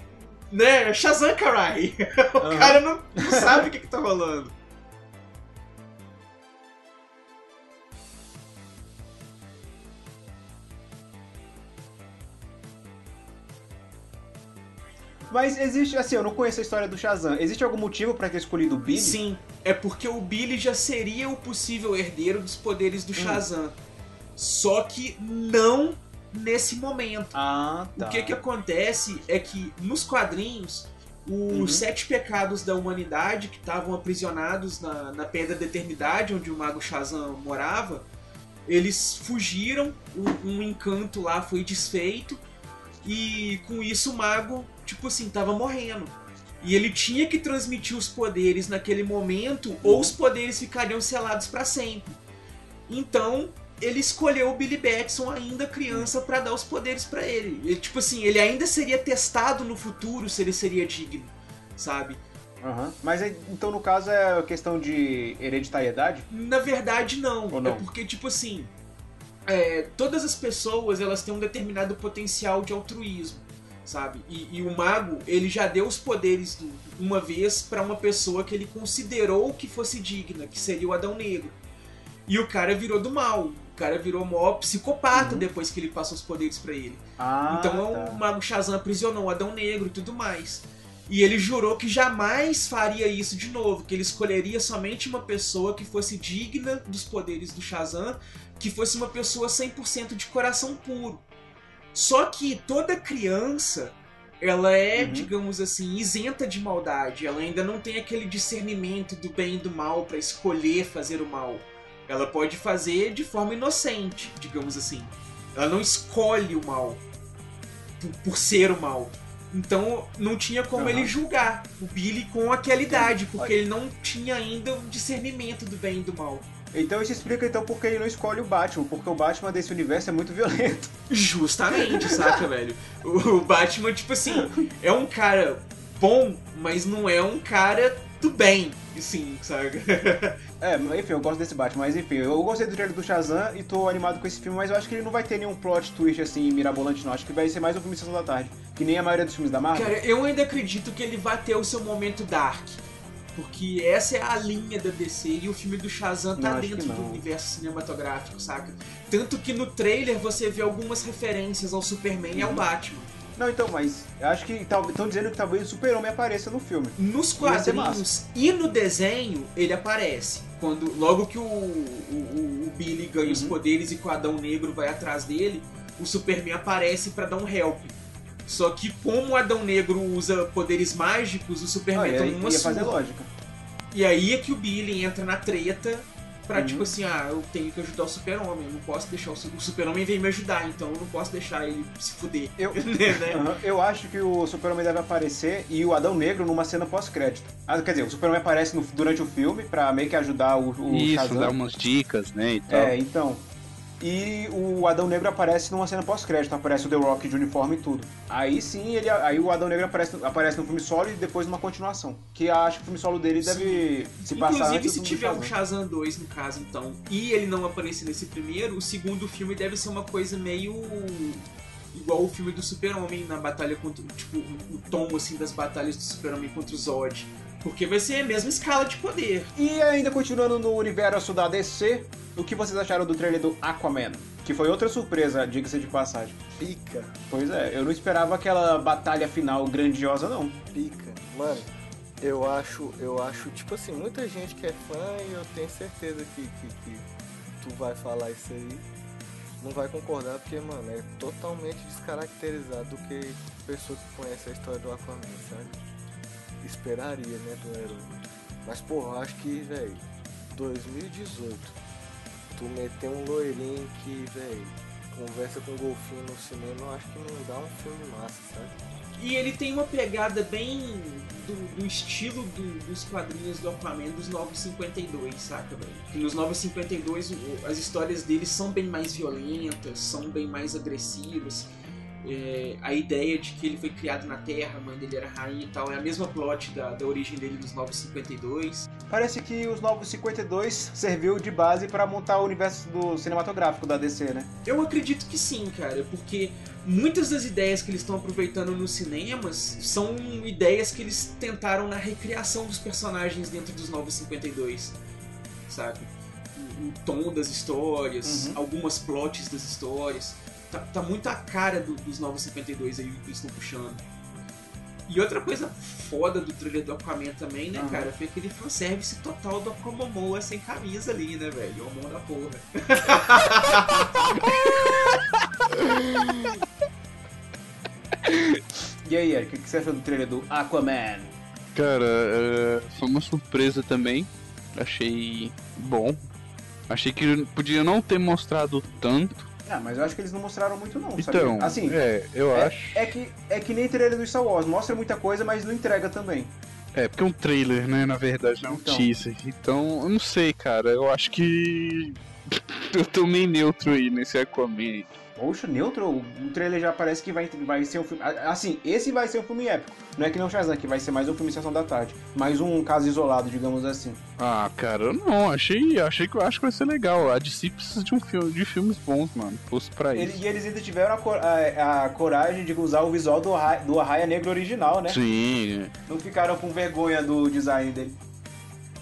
Né? Shazam, carai. [laughs] O Aham. cara não, não sabe o que, que tá rolando. Mas existe, assim, eu não conheço a história do Shazam. Existe algum motivo pra ter escolhido o Billy? Sim, é porque o Billy já seria o possível herdeiro dos poderes do Shazam. Só que não nesse momento. Ah, tá. O que que acontece é que nos quadrinhos, os Uhum. sete pecados da humanidade que estavam aprisionados na, na Pedra da Eternidade, onde o Mago Shazam morava, eles fugiram, um, um encanto lá foi desfeito, e com isso o mago, tipo assim, tava morrendo. E ele tinha que transmitir os poderes naquele momento, ou os poderes ficariam selados pra sempre. Então, ele escolheu o Billy Batson ainda criança pra dar os poderes pra ele. ele. Tipo assim, ele ainda seria testado no futuro se ele seria digno, sabe? Aham. Mas aí, então, no caso, é questão de hereditariedade? Na verdade, não. Ou não? É porque, tipo assim, é, todas as pessoas elas têm um determinado potencial de altruísmo, sabe? E, e o mago, ele já deu os poderes do- uma vez pra uma pessoa que ele considerou que fosse digna, que seria o Adão Negro. E o cara virou do mal. O cara virou mó psicopata depois que ele passou os poderes pra ele. Ah, Então tá. o Mago Shazam aprisionou o Adão Negro e tudo mais. E ele jurou que jamais faria isso de novo, que ele escolheria somente uma pessoa que fosse digna dos poderes do Shazam, que fosse uma pessoa 100% de coração puro. Só que toda criança, ela é, Uhum. digamos assim, isenta de maldade. Ela ainda não tem aquele discernimento do bem e do mal pra escolher fazer o mal. Ela pode fazer de forma inocente, digamos assim. Ela não escolhe o mal por, por ser o mal. Então não tinha como Aham. ele julgar o Billy com aquela idade, porque ele não tinha ainda o discernimento do bem e do mal. Então isso explica então porque ele não escolhe o Batman, porque o Batman desse universo é muito violento. [laughs] Justamente, saca, velho? O Batman, tipo assim, é um cara bom, mas não é um cara do bem, assim, saca? É, enfim, eu gosto desse Batman, mas enfim, eu gostei do trailer do Shazam e tô animado com esse filme, mas eu acho que ele não vai ter nenhum plot twist assim mirabolante, não. Acho que vai ser mais um filme Sessão da Tarde, que nem a maioria dos filmes da Marvel. Cara, eu ainda acredito que ele vai ter o seu momento dark. Porque essa é a linha da DC e o filme do Shazam tá Não, dentro do universo cinematográfico, saca? Tanto que no trailer você vê algumas referências ao Superman e Uhum. ao Batman. Não, então, mas eu acho que estão dizendo que talvez o Super-Homem apareça no filme. Nos quadrinhos e no desenho, ele aparece. Quando Logo que o, o, o- Billy ganha os Uhum. poderes e o Adão Negro vai atrás dele, o Superman aparece pra dar um help. Só que como o Adão Negro usa poderes mágicos, o Ah, Superman ia, toma uma ia fazer lógica. E aí é que o Billy entra na treta pra, Uhum. tipo assim, ah, eu tenho que ajudar o super-homem, eu não posso deixar o, o super-homem vem me ajudar, então eu não posso deixar ele se fuder. Eu- [laughs] né? Aham, Eu acho que o Super-Homem deve aparecer e o Adão Negro numa cena pós-crédito. Ah, quer dizer, o Super-Homem aparece no- durante o filme pra meio que ajudar o, o Isso, Shazam. dar umas dicas, né, e tal. É, então. E o Adão Negro aparece numa cena pós-crédito, aparece o The Rock de uniforme e tudo. Aí sim, ele, aí o Adão Negro aparece, aparece no filme solo e depois numa continuação. Que acho que o filme solo dele deve se passar Inclusive, se tiver um Shazam. Shazam 2, no caso, então, e ele não aparecer nesse primeiro, o segundo filme deve ser uma coisa meio igual o filme do Super-Homem na batalha contra, tipo, o tom, assim, das batalhas do Super-Homem contra o Zod. Porque vai ser a mesma escala de poder. E ainda continuando no universo da DC, o que vocês acharam do trailer do Aquaman? Que foi outra surpresa, diga-se de passagem. Pica, Pois é, eu não esperava aquela batalha final grandiosa, não. pica. Mano, eu acho, eu acho, tipo assim, muita gente que é fã e eu tenho certeza que, que, que tu vai falar isso aí. Não vai concordar porque, mano, é totalmente descaracterizado do que pessoa que conhece a história do Aquaman, sabe? Esperaria, né, do herói. Mas, porra, eu acho que, velho, 2018, tu meter um loirinho que, velho, conversa com um golfinho no cinema, eu acho que não dá um filme massa, sabe? E ele tem uma pegada bem do, do estilo do- dos quadrinhos do Aquaman dos 952, saca, velho? Que nos 952 o- as histórias dele são bem mais violentas, são bem mais agressivas. É, a ideia de que ele foi criado na Terra, a mãe dele era rainha e tal, é a mesma plot da, da origem dele nos 952. Parece que os Novos 52 serviu de base para montar o universo do cinematográfico da DC, né? Eu acredito que sim, cara, porque muitas das ideias que eles estão aproveitando nos cinemas são ideias que eles tentaram na recriação dos personagens dentro dos Novos 52, sabe? O, o tom das histórias, Uhum. algumas plots das histórias. Tá, tá muito a cara do- dos Novos 52 aí que eles estão puxando. E outra coisa foda do trailer do Aquaman também, né, cara, foi aquele fanservice total do Aquamomoa sem camisa ali, né, velho? O mão da porra. [laughs] E aí, Eric, o que você achou do trailer do Aquaman? Cara, é, foi uma surpresa também. Achei bom. Achei que podia não ter mostrado tanto. Ah, mas eu acho que eles não mostraram muito não, Então, sabia? Assim, é, eu é, acho. é que, é que nem trailer do Star Wars, mostra muita coisa, mas não entrega também. É, porque é um trailer, né? Na verdade, não é um Então. teaser. Então, eu não sei, cara. Eu acho que. [laughs] eu tô meio neutro aí nesse Aquaman. Poxa, neutro, o trailer já parece que vai, vai ser um filme. Assim, esse vai ser um filme épico. Não é que nem o Shazam, que vai ser mais um filme Sessão da Tarde. Mais um caso isolado, digamos assim. Ah, cara, eu não, achei, achei que eu acho que vai ser legal. A DC precisa de um filme, de filmes bons, mano. Fosse pra isso. e eles ainda tiveram a, cor- a- a coragem de usar o visual do, do Arraia Negro original, né? Sim, Não ficaram com vergonha do design dele.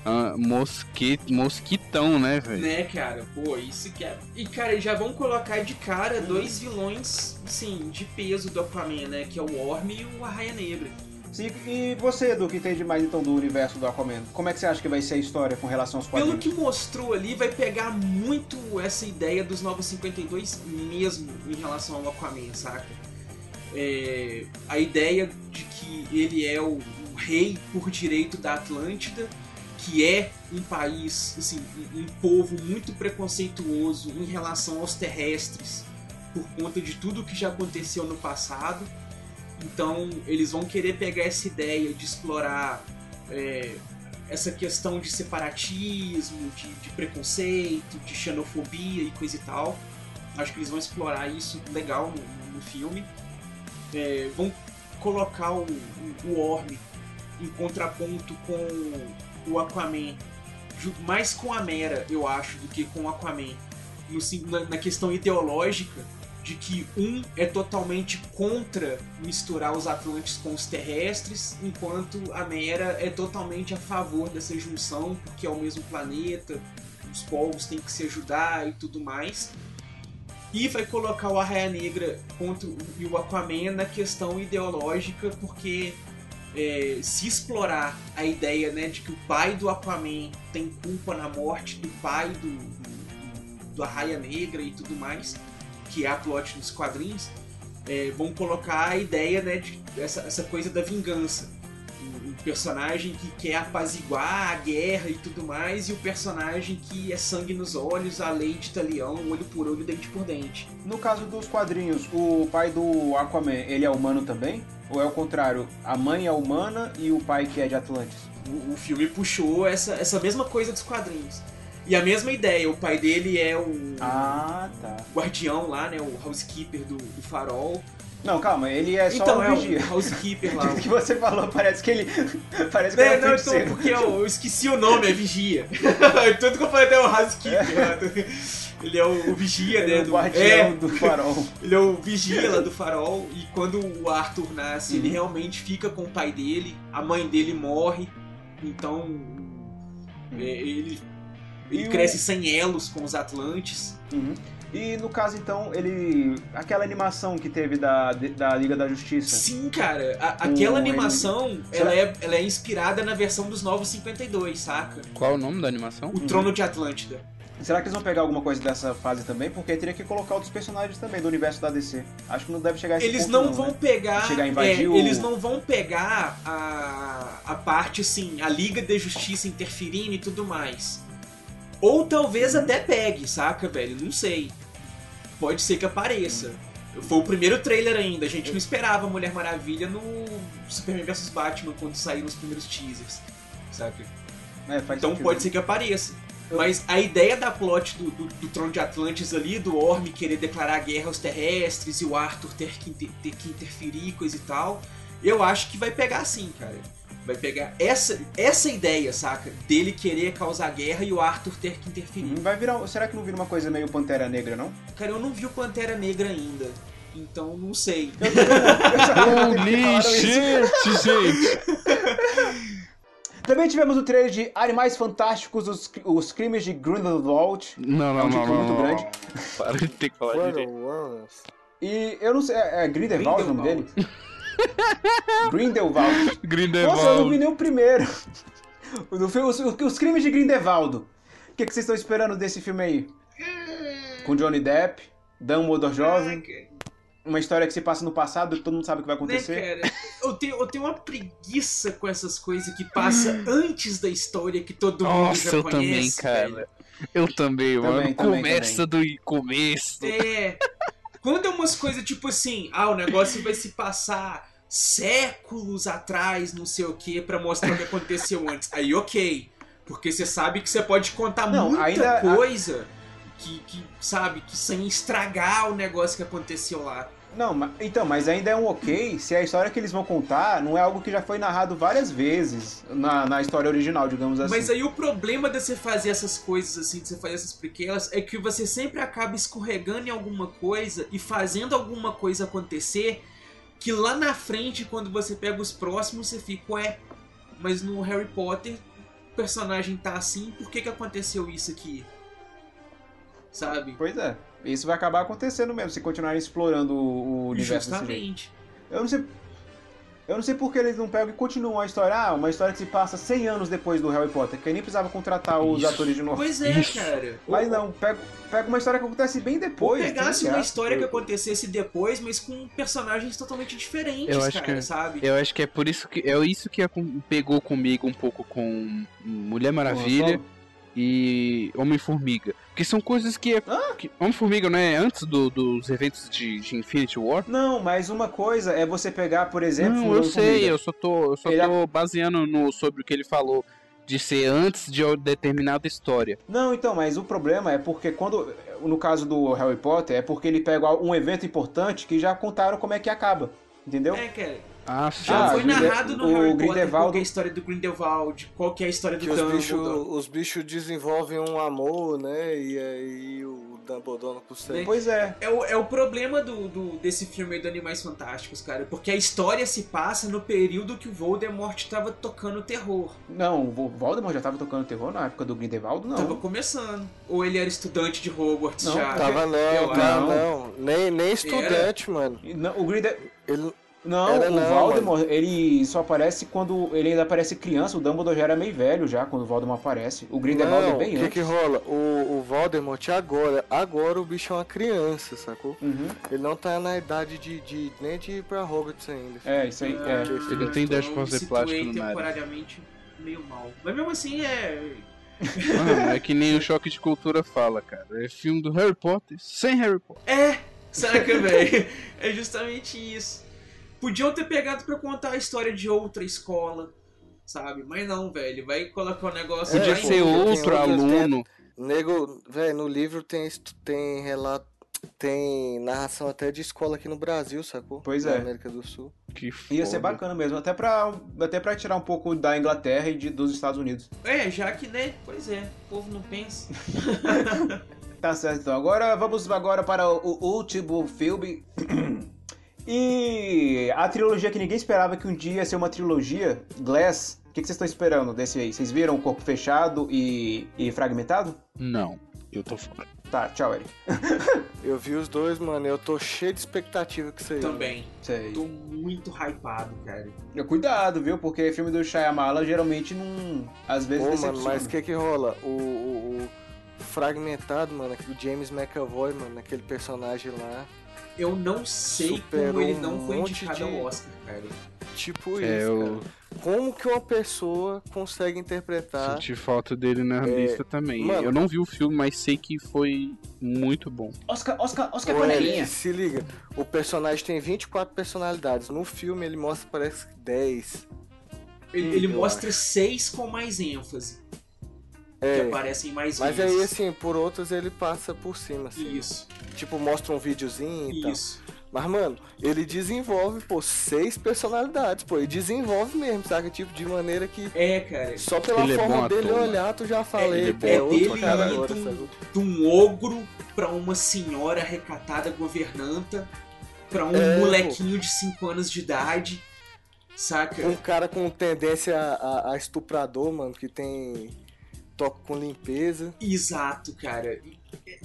Ah, mosque, mosquitão, né, velho? Né, cara? Pô, isso que é. E, cara, já vão colocar de cara dois vilões, assim, de peso do Aquaman, né? Que é o Orm e o Arraia Negra. Sim, e você, Edu, que entende mais então do universo do Aquaman? Como é que você acha que vai ser a história com relação aos Pelo quadrinhos? que mostrou ali, vai pegar muito essa ideia dos Novos 52 mesmo em relação ao Aquaman, saca? É, a ideia de que ele é o, o rei por direito da Atlântida, que é um país, assim, um, povo muito preconceituoso em relação aos terrestres, por conta de tudo que já aconteceu no passado. Então, eles vão querer pegar essa ideia de explorar é, essa questão de separatismo, de, de preconceito, de xenofobia e coisa e tal. Acho que eles vão explorar isso legal no, no filme. É, vão colocar o, o, o Orm em contraponto com o Aquaman, mais com a Mera, eu acho, do que com o Aquaman, no na, na questão ideológica de que um é totalmente contra misturar os Atlantes com os terrestres, enquanto a Mera é totalmente a favor dessa junção, porque é o mesmo planeta, os povos têm que se ajudar e tudo mais. E vai colocar o Arraia Negra contra o, e o Aquaman na questão ideológica, porque é, se explorar a ideia né, de que o pai do Aquaman tem culpa na morte do pai do, do, do Arraia Negra e tudo mais, que é a plot dos quadrinhos, é, vão colocar a ideia né, de essa, essa coisa da vingança. Um personagem que quer apaziguar a guerra e tudo mais, e o personagem que é sangue nos olhos, a lei de talião, olho por olho, dente por dente. No caso dos quadrinhos, o pai do Aquaman, ele é humano também? Ou é o contrário? A mãe é humana e o pai que é de Atlantis? O, o filme puxou essa, essa mesma coisa dos quadrinhos. E a mesma ideia, o pai dele é o Ah, tá. guardião lá, né? O housekeeper do, do farol. Não, calma, ele é só então um é vigia. o [laughs] housekeeper lá. [laughs] Do que você falou, parece que ele. [laughs] parece que É, é não, então, porque eu, eu esqueci o nome, é Vigia. Tudo que eu falei até o Housekeeper. né? Ele é o, o Vigia, Ele né? é o do- guardião é, do farol. [laughs] ele é o Vigia lá do farol. E quando o Arthur nasce, ele Uhum. realmente fica com o pai dele. A mãe dele morre. Então. é, ele ele E o- cresce sem elos com os Atlantes. Uhum. E no caso, então, ele. Aquela animação que teve da, da Liga da Justiça. Sim, cara. a- aquela O- animação, Será- ela é, ela é inspirada na versão dos Novos 52, saca? Qual é o nome da animação? O Trono de Atlântida. Será que eles vão pegar alguma coisa dessa fase também? Porque teria que colocar outros personagens também do universo da DC. Acho que não deve chegar a esse Eles ponto, não vão né? pegar. Chegar a invadir é, o- Eles não vão pegar a, a parte assim, a Liga da Justiça interferindo e tudo mais. Ou talvez até pegue, saca, velho? Não sei. Pode ser que apareça. Foi o primeiro trailer ainda, a gente não esperava Mulher Maravilha no Superman vs Batman quando saíram os primeiros teasers, sabe? É, Então sentido. pode ser que apareça. Mas a ideia da plot do, do, do Trono de Atlantis ali, do Orm querer declarar guerra aos terrestres e o Arthur ter que, inter- ter que interferir, coisa e tal, eu acho que vai pegar sim, cara. Vai pegar essa, essa ideia, saca? Dele querer causar guerra e o Arthur ter que interferir. Vai virar. Será que não vira uma coisa meio Pantera Negra, não? Cara, eu não vi o Pantera Negra ainda. Então não sei. [laughs] Holy shit, gente! [laughs] Também tivemos o trailer de Animais Fantásticos, os, os crimes de Grindelwald. Não, É não, um não, não, muito não. grande. Para de ter que falar direito. E eu não sei, é, é Grindelwald o nome dele? Grindelwald. Nossa, eu não vi Grindelwald. nem o primeiro. [laughs] O filme- Os, os crimes de Grindelwaldo. O que, que vocês estão esperando desse filme aí? Com Johnny Depp, Dumbledore jovem, uma história que se passa no passado, que todo mundo sabe o que vai Né, acontecer. cara? Eu tenho, eu tenho uma preguiça com essas coisas que passa [gasps] antes da história que todo mundo Nossa, já eu também, conhece. cara. Eu também, mano. Também, também, Começa do começo. É. Quando é umas coisas tipo assim, ah, o negócio vai se passar séculos atrás, não sei o que, pra mostrar o que aconteceu antes. Aí, ok. Porque você sabe que você pode contar Não, muita ainda- coisa que, que, sabe, que sem estragar o negócio que aconteceu lá. Não, ma- então, mas ainda é um ok se a história que eles vão contar não é algo que já foi narrado várias vezes na, na história original, digamos assim. Mas aí o problema de você fazer essas coisas assim, de você fazer essas prequelas, é que você sempre acaba escorregando em alguma coisa e fazendo alguma coisa acontecer que lá na frente, quando você pega os próximos, você fica, ué, mas no Harry Potter o personagem tá assim, por que que aconteceu isso aqui? Sabe? Pois é. Isso vai acabar acontecendo mesmo, se continuarem explorando o, universo. Justamente. Eu não sei. Eu não sei por que eles não pegam e continuam a história. Ah, uma história que se passa 100 anos depois do Harry Potter, que aí nem precisava contratar os Isso. atores de novo. Pois é, Isso. cara. Mas Ou- não, pega, pega uma história que acontece bem Ou depois. pegasse tem uma história que acontecesse depois, mas com personagens totalmente diferentes, Eu acho cara, que- sabe? Eu acho que é por isso que é isso que pegou comigo um pouco com Mulher Maravilha. E Homem-Formiga. Porque são coisas que, é- que Homem-Formiga não é antes do- dos eventos de, de Infinity War? Não, mas uma coisa é você pegar, por exemplo. não, o eu sei, eu só tô, eu só Ele tô baseando no, sobre o que ele falou de ser antes de determinada história. Não, então, mas o problema é porque quando. No caso do Harry Potter, é porque ele pega um evento importante que já contaram como é que acaba. Entendeu? É, cara. Ah, Já Ah, foi narrado no o Harry Potter qual Grindelwald- que é a história do Grindelwald, qual que é a história do Que os bichos Dumbledore. os bichos desenvolvem um amor, né? E aí o Dumbledore não consegue. Pois é. É o, é o problema do, do- desse filme aí do Animais Fantásticos, cara. Porque a história se passa no período que o Voldemort tava tocando terror. Não, o Voldemort já tava tocando terror na época do Grindelwald, não. Tava começando. Ou ele era estudante de Hogwarts Não, já. Tava não, Eu não. Nem, nem estudante, mano. E não, o Grinde... Ele, Não, Era o não, Voldemort, ele só aparece quando ele ainda aparece criança, o Dumbledore já era meio velho já, quando o Voldemort aparece. O Grindelwald não, é bem que antes. que rola? O, o Voldemort agora, agora o bicho é uma criança, sacou? Uhum. Ele não tá na idade de, de nem de ir pra Hogwarts ainda. É, isso aí, é. Ele não tem ideia de Então, fazer me plástico no nariz. temporariamente meio mal. Mas mesmo assim é. Mano, é que nem o Choque de Cultura fala, cara. É filme do Harry Potter sem Harry Potter. É! Saca, [laughs] velho? É justamente isso. Podiam ter pegado pra contar a história de outra escola, sabe? Mas não, velho. Vai colocar o negócio É, Podia em- pô, ser tem outro aluno. Nego, velho, no livro tem, tem relato, tem narração até de escola aqui no Brasil, sacou? Pois Na é. América do Sul. Que Ia ser foda. bacana mesmo, até pra, até pra tirar um pouco da Inglaterra e de- dos Estados Unidos. É, já que, né? Pois é, o povo não pensa. [laughs] Tá certo, então. Agora vamos agora para o último filme. [clears throat] E a trilogia que ninguém esperava que um dia ia ser uma trilogia, Glass. O que, que vocês estão esperando desse aí? Vocês viram o corpo fechado e, e fragmentado? Não, eu tô fora. Tá, tchau, Eric. [laughs] Eu vi os dois, mano, eu tô cheio de expectativa com isso aí. Também. Sei. Tô muito hypado, cara. Cuidado, viu? Porque filme do Shyamalan geralmente não. Às vezes Pô, decepciona. mano, mas o que que rola? O, o- o fragmentado, mano, aquele James McAvoy, mano, aquele personagem lá, Eu não sei Superou como ele não um foi indicado de- ao Oscar, cara. tipo É, isso, eu- cara. como que uma pessoa consegue interpretar. Senti falta dele na É, lista também. mano. Eu não vi o filme, mas sei que foi muito bom. Oscar, Oscar, Oscar Panelinha. Se liga, o personagem tem 24 personalidades. No filme ele mostra, parece que 10. Ele, Hum, ele mostra seis com mais ênfase. Que É, aparecem mais mas vezes. aí assim, por outros ele passa por cima, assim. Isso, Tipo, mostra um videozinho e tal. isso. Mas, mano, ele desenvolve, pô, seis personalidades, pô. E desenvolve mesmo, saca? Tipo, de maneira que É, cara. só pela Ele é forma ator, dele mano. olhar, tu já falei, ele pô, é é bom outro ator, cara agora, Do- sabe? De um ogro pra uma senhora recatada governanta, pra um É, pô. molequinho de 5 anos de idade, saca? Um cara com tendência a, a- a estuprador, mano, que tem toque com limpeza. Exato, cara.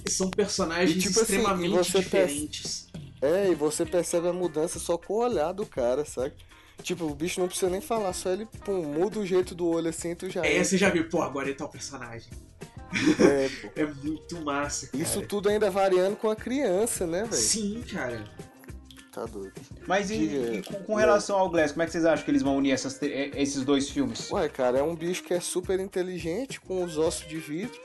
São personagens E, tipo assim, extremamente e você diferentes. É, e você percebe a mudança só com o olhar do cara, sabe? Tipo, o bicho não precisa nem falar, só ele pum, muda o jeito do olho assim, tu já. É, você já viu, pô, agora ele tá o personagem. É, pô. [laughs] É muito massa, cara. Isso tudo ainda variando com a criança, né, velho? Sim, cara. Tá doido. Mas e, e com, com relação ao Glass, como é que vocês acham que eles vão unir essas, eh, esses dois filmes? Ué, cara, é um bicho que é super inteligente, com os ossos de vidro.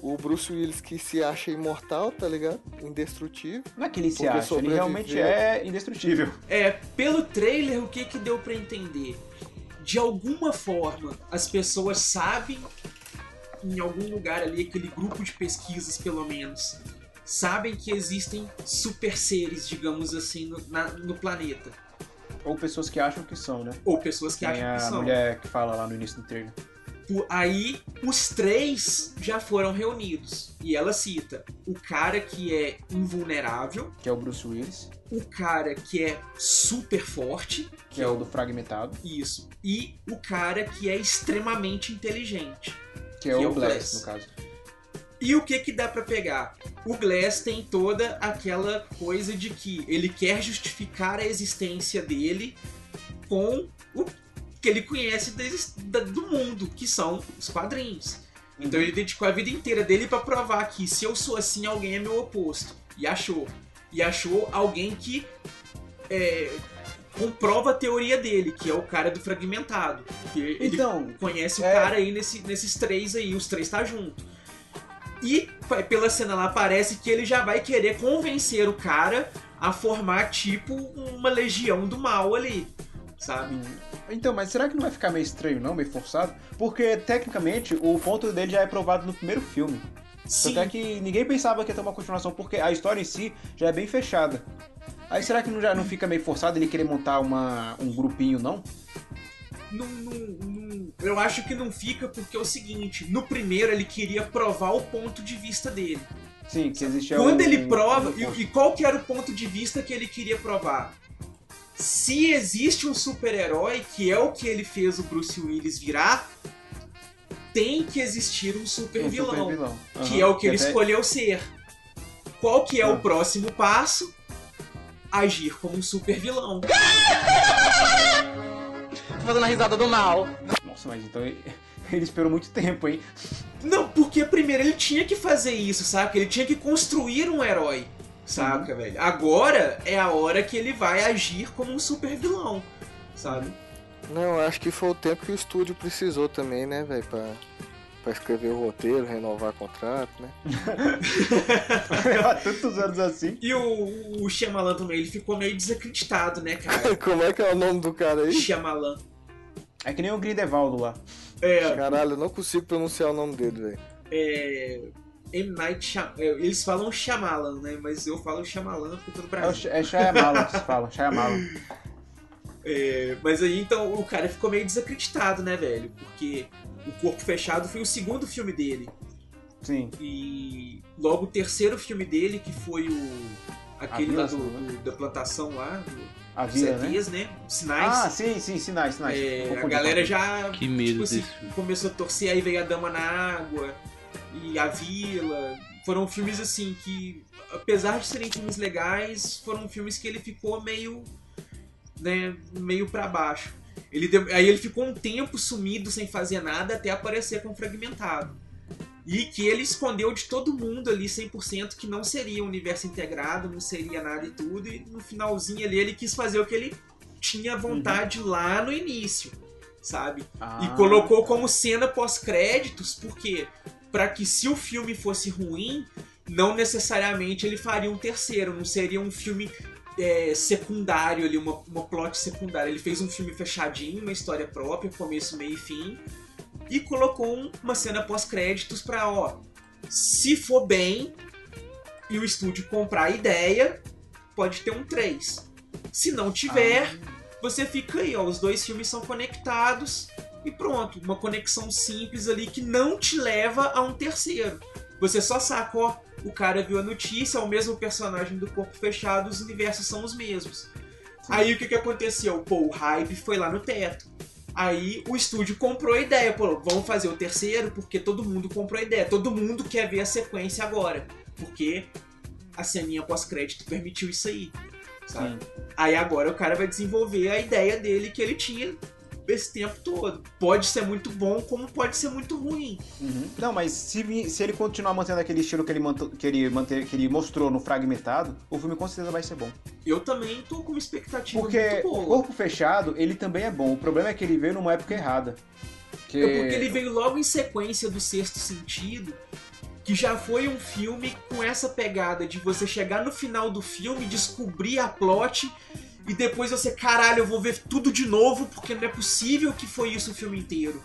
O Bruce Willis que se acha imortal, tá ligado? Indestrutível. Não é que ele se acha, ele realmente é indestrutível. É, pelo trailer, o que que deu pra entender? De alguma forma, as pessoas sabem, em algum lugar ali, aquele grupo de pesquisas, pelo menos, sabem que existem super seres, digamos assim, no, na- no planeta. Ou pessoas que acham que são, né? Ou pessoas que Tem acham a que são. mulher que fala lá no início do trailer. Aí, os três já foram reunidos. E ela cita o cara que é invulnerável, Que é o Bruce Willis, o cara que é super forte, que é o do Fragmentado, isso, e o cara que é extremamente inteligente. que é Que o Glass, Glass. no caso. E o que que dá pra pegar? O Glass tem toda aquela coisa de que ele quer justificar a existência dele com o que ele conhece do mundo, que são os quadrinhos. Então ele dedicou a vida inteira dele pra provar que se eu sou assim, alguém é meu oposto. E achou. E achou alguém que é, comprova a teoria dele, que é o cara do fragmentado. Que ele Então, conhece É. o cara aí nesse- nesses três aí, os três tá junto. E pela cena lá parece que ele já vai querer convencer o cara a formar tipo uma legião do mal ali, sabe? então, mas será que não vai ficar meio estranho, não? Meio forçado? Porque, tecnicamente, o ponto dele já é provado no primeiro filme. Sim, Tanto é que ninguém pensava que ia ter uma continuação, porque a história em si já é bem fechada. Aí será que não, já não fica meio forçado ele querer montar uma, um grupinho, não? não- não- eu acho que não fica porque é o seguinte, no primeiro ele queria provar o ponto de vista dele. Sim, que existia Quando um- ele prova, um- e, e qual que era o ponto de vista que ele queria provar? Se existe um super-herói, que é o que ele fez o Bruce Willis virar, tem que existir um super um vilão, super vilão. que é o que ele até- escolheu ser. Qual que é Ah. o próximo passo? Agir como um super vilão. [laughs] Fazendo a risada do mal. Nossa, mas então ele, [laughs] ele esperou muito tempo, hein? Não, porque primeiro ele tinha que fazer isso, saca? Ele tinha que construir um herói, saca, Uhum. velho? Agora é a hora que ele vai agir como um super vilão, sabe? Não, eu acho que foi o tempo que o estúdio precisou também, né, velho, pra, pra escrever o roteiro, renovar contrato, né? [laughs] Há tantos anos assim. E o, o Shyamalan também, ele ficou meio desacreditado, né, cara? [laughs] Como é que é o nome do cara aí? Shyamalan. É que nem o Grindelwaldo lá. É, Caralho, eu não consigo pronunciar o nome dele, velho. é... M. Night Shyam- é, Eles falam Shyamalan, né? Mas eu falo Shyamalan porque eu tô no É, o, Brasil. É Shyamalan que se [laughs] fala, Shyamalan. É, mas aí, então, o cara ficou meio desacreditado, né, velho? Porque O Corpo Fechado foi o segundo filme dele. Sim. E logo o terceiro filme dele, que foi o. Aquele lá do, né? do- da plantação lá, do, A dos vida, né? Né? Sinais. Ah, sim, sim, sinais, sinais. É, a galera já Que medo tipo assim, começou a torcer, aí veio a Dama na Água e a Vila. Foram filmes assim que, apesar de serem filmes legais, foram filmes que ele ficou meio, né, meio para baixo. Ele deu- aí ele ficou um tempo sumido sem fazer nada até aparecer com Fragmentado. E que ele escondeu de todo mundo ali 100% que não seria um universo integrado, não seria nada e tudo. E no finalzinho ali ele quis fazer o que ele tinha vontade lá no início. sabe? Ah, E colocou como cena pós-créditos, porque para que se o filme fosse ruim, não necessariamente ele faria um terceiro, não seria um filme é, secundário ali, uma, uma plot secundária. Ele fez um filme fechadinho, uma história própria, começo, meio e fim, e colocou um- uma cena pós-créditos pra, ó, se for bem e o estúdio comprar a ideia, pode ter um 3. Se não tiver, você fica aí, ó, os dois filmes são conectados e pronto, uma conexão simples ali que não te leva a um terceiro. Você só saca, ó, o cara viu a notícia, é o mesmo personagem do corpo fechado, os universos são os mesmos. Aí o que, que aconteceu? Pô, o hype foi lá no teto. Aí o estúdio comprou a ideia, pô, vamos fazer o terceiro porque todo mundo comprou a ideia, todo mundo quer ver a sequência agora, porque a ceninha pós-crédito permitiu isso aí, sabe? Aí agora o cara vai desenvolver a ideia dele que ele tinha esse tempo todo. Pode ser muito bom, como pode ser muito ruim. Uhum. Não, mas se, se ele continuar mantendo aquele estilo que ele, manto- que, ele mante- que ele mostrou no Fragmentado, o filme com certeza vai ser bom. Eu também tô com uma expectativa Porque muito o boa. Corpo Fechado, ele também é bom. O problema é que ele veio numa época errada. Que... É porque ele veio logo em sequência do Sexto Sentido, que já foi um filme com essa pegada de você chegar no final do filme, descobrir a plot e depois você, caralho, eu vou ver tudo de novo porque não é possível que foi isso o filme inteiro.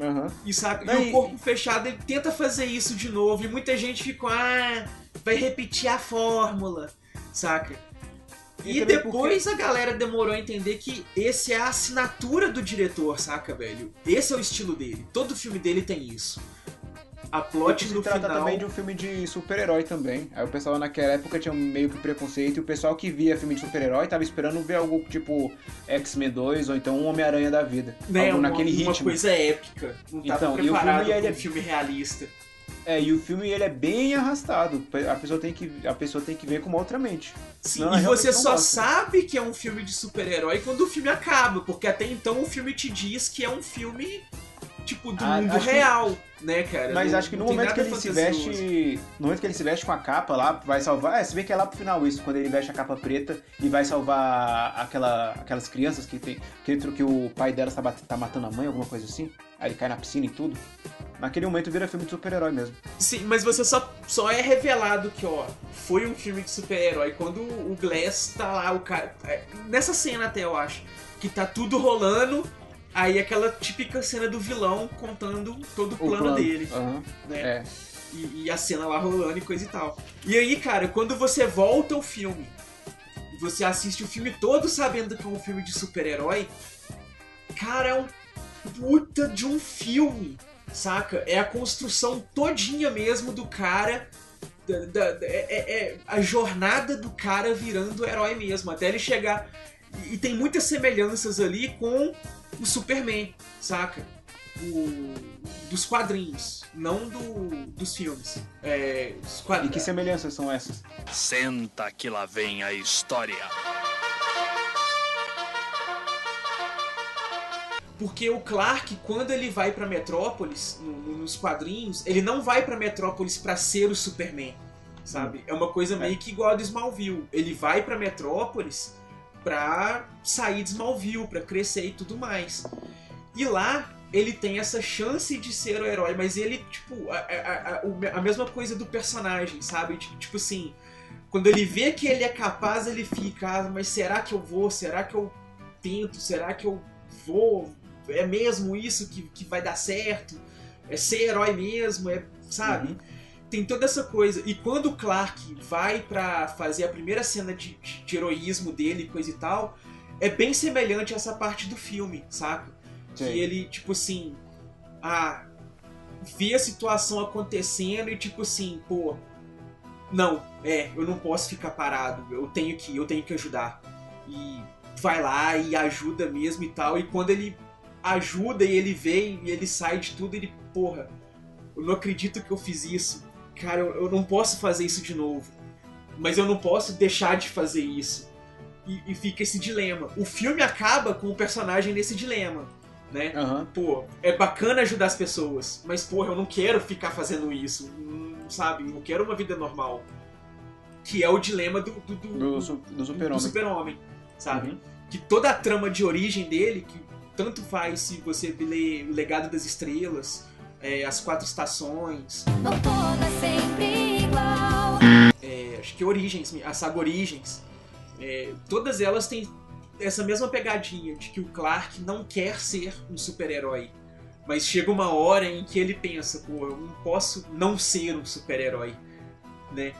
Aham. E, sabe? Não, e o corpo fechado ele tenta fazer isso de novo e muita gente ficou, ah, vai repetir a fórmula, saca? E E, depois a galera demorou a entender que esse é a assinatura do diretor, saca, velho? Esse é o estilo dele. Todo filme dele tem isso. A plot se no trata final. também de um filme de super-herói também. Aí o pessoal naquela época tinha meio que preconceito e o pessoal que via filme de super-herói tava esperando ver algo tipo X-Men 2 ou então um Homem-Aranha da vida. né, algo uma, naquele uma ritmo. coisa épica. Não tava Então, e o preparado filme, ele é- um filme realista. É, e o filme ele é bem arrastado. A pessoa tem que, a pessoa tem que ver com uma outra mente. Sim, Não, e você só gosto. sabe que é um filme de super-herói quando o filme acaba, porque até então o filme te diz que é um filme tipo do Ah, mundo acho que- real, né, cara? Mas Não- acho que no momento que ele se veste. No momento que ele se veste com a capa lá, vai salvar. É, se vê que é lá pro final isso, quando ele veste a capa preta e vai salvar aquela, aquelas crianças que tem. Que, que o pai delas tá, tá matando a mãe, alguma coisa assim. Aí ele cai na piscina e tudo. Naquele momento vira filme de super-herói mesmo. Sim, mas você só, só é revelado que, ó, foi um filme de super-herói quando o Glass tá lá, o cara. é, Nessa cena até, eu acho. Que tá tudo rolando, aí aquela típica cena do vilão contando todo o plano, dele. Aham, né? É. E, e a cena lá rolando e coisa e tal. E aí, cara, quando você volta ao filme, você assiste o filme todo sabendo que é um filme de super-herói, cara, é um puta de um filme, saca? É a construção todinha mesmo do cara. da- da- da- é, é- é a jornada do cara virando herói mesmo, até ele chegar. E, e tem muitas semelhanças ali com o Superman, saca? O, dos quadrinhos, não do, dos filmes. É, dos E que semelhanças são essas? Senta que lá vem a história. Porque o Clark, quando ele vai pra Metrópolis, no- no- nos quadrinhos, ele não vai pra Metrópolis pra ser o Superman, sabe? É uma coisa meio que igual a do Smallville. Ele vai pra Metrópolis pra sair de Smallville, pra crescer e tudo mais. E lá ele tem essa chance de ser o herói, mas ele, tipo, a, a- a- a mesma coisa do personagem, sabe? Tipo assim, quando ele vê que ele é capaz, ele fica, ah, mas será que eu vou? Será que eu tento? Será que eu vou? É mesmo isso que, que vai dar certo? É ser herói mesmo? É, sabe? Uhum. Tem toda essa coisa. E quando o Clark vai pra fazer a primeira cena de, de heroísmo dele, coisa e tal, é bem semelhante a essa parte do filme, saca? Sim. Que ele, tipo assim, ah, vê a situação acontecendo e tipo assim, pô, não, é, eu não posso ficar parado, eu tenho que, eu tenho que ajudar. E vai lá e ajuda mesmo e tal. E quando ele ajuda e ele vê e ele sai de tudo, ele, porra, eu não acredito que eu fiz isso. Cara, eu, eu não posso fazer isso de novo. Mas eu não posso deixar de fazer isso. E, e fica esse dilema. O filme acaba com o personagem nesse dilema, né? Aham. Pô, é bacana ajudar as pessoas, mas porra, eu não quero ficar fazendo isso, hum, sabe? Eu quero uma vida normal. Que é o dilema do, do, do, Do, do super-homem. super-homem, sabe? Uhum. Que toda a trama de origem dele, que tanto faz se você lê O Legado das Estrelas, é, As Quatro Estações, Outono é sempre igual. é, acho que Origens, a saga Origens, é, todas elas têm essa mesma pegadinha de que o Clark não quer ser um super-herói. Mas chega uma hora em que ele pensa, pô, eu não posso não ser um super-herói, né?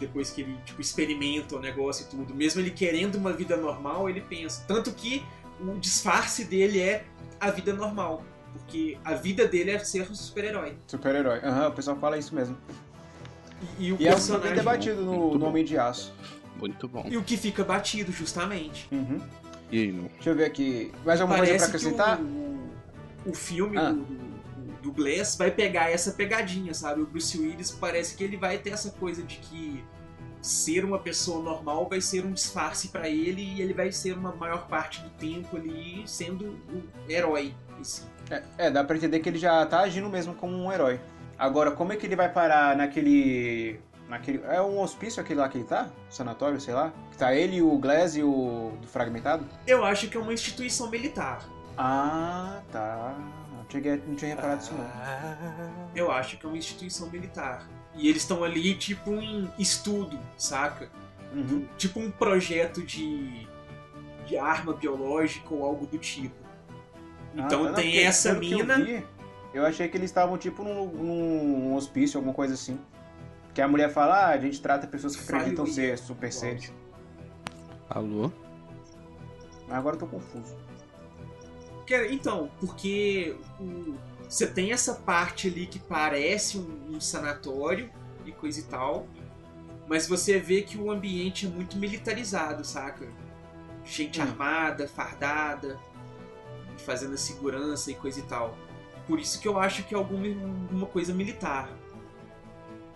Depois que ele tipo, experimenta o negócio e tudo. Mesmo ele querendo uma vida normal, ele pensa. Tanto que o disfarce dele é a vida normal. Porque a vida dele é ser um super-herói. Super-herói. Aham, o pessoal fala isso mesmo. E, e o E é um personagem- bem debatido no, Muito no. Homem de Aço. Muito bom. E o que fica batido, justamente. Uhum. E aí, não? Deixa eu ver aqui. Mais alguma coisa pra Parece que acrescentar? o, o filme Ah. do, do, do Glass vai pegar essa pegadinha, sabe? O Bruce Willis parece que ele vai ter essa coisa de que ser uma pessoa normal vai ser um disfarce pra ele e ele vai ser uma maior parte do tempo ali sendo o herói. em si. É, é, dá pra entender que ele já tá agindo mesmo como um herói. Agora, como é que ele vai parar naquele. naquele. É um hospício aquele lá que ele tá? Sanatório, sei lá? Que tá ele, o Glass e o do fragmentado? Eu acho que é uma instituição militar. Ah, tá. Não tinha, não tinha reparado isso não. Eu acho que é uma instituição militar. E eles estão ali, tipo, em estudo, saca? Uhum. Tipo um projeto de, de arma biológica ou algo do tipo. Então Ah, não, tem porque essa que eu mina. vi, Eu, achei que eles estavam tipo num, num hospício, alguma coisa assim. Que a mulher fala, ah, a gente trata pessoas que acreditam ser super seres. Alô? Mas agora eu tô confuso. Então, porque o- você tem essa parte ali que parece um, um sanatório e coisa e tal, mas você vê que o ambiente é muito militarizado, saca? Gente Hum. armada, fardada, fazendo a segurança e coisa e tal. Por isso que eu acho que é alguma, alguma coisa militar.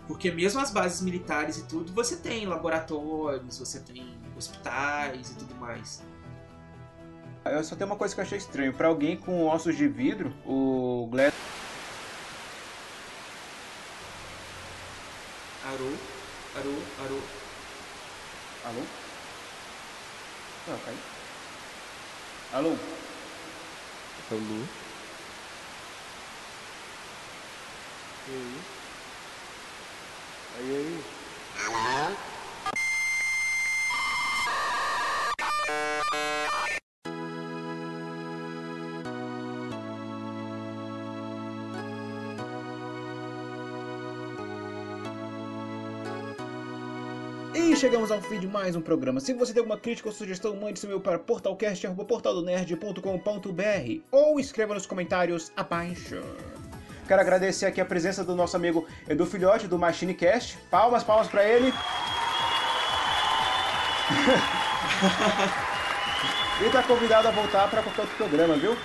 Porque mesmo as bases militares e tudo, você tem laboratórios, você tem hospitais e tudo mais. Eu só tenho uma coisa que eu achei estranho. Pra alguém com ossos de vidro, o Glass. Arô, arô, arô. Alô? Ah, caiu. Alô? Alô? E aí? Aí, aí? Chegamos ao fim de mais um programa. Se você tem alguma crítica ou sugestão, mande seu e-mail para portalcast.portaldonerd.com.br ou escreva nos comentários abaixo. Quero agradecer aqui a presença do nosso amigo Edu Filhote, do MachineCast. Palmas, palmas para ele. [laughs] e tá convidado a voltar para qualquer outro programa, viu?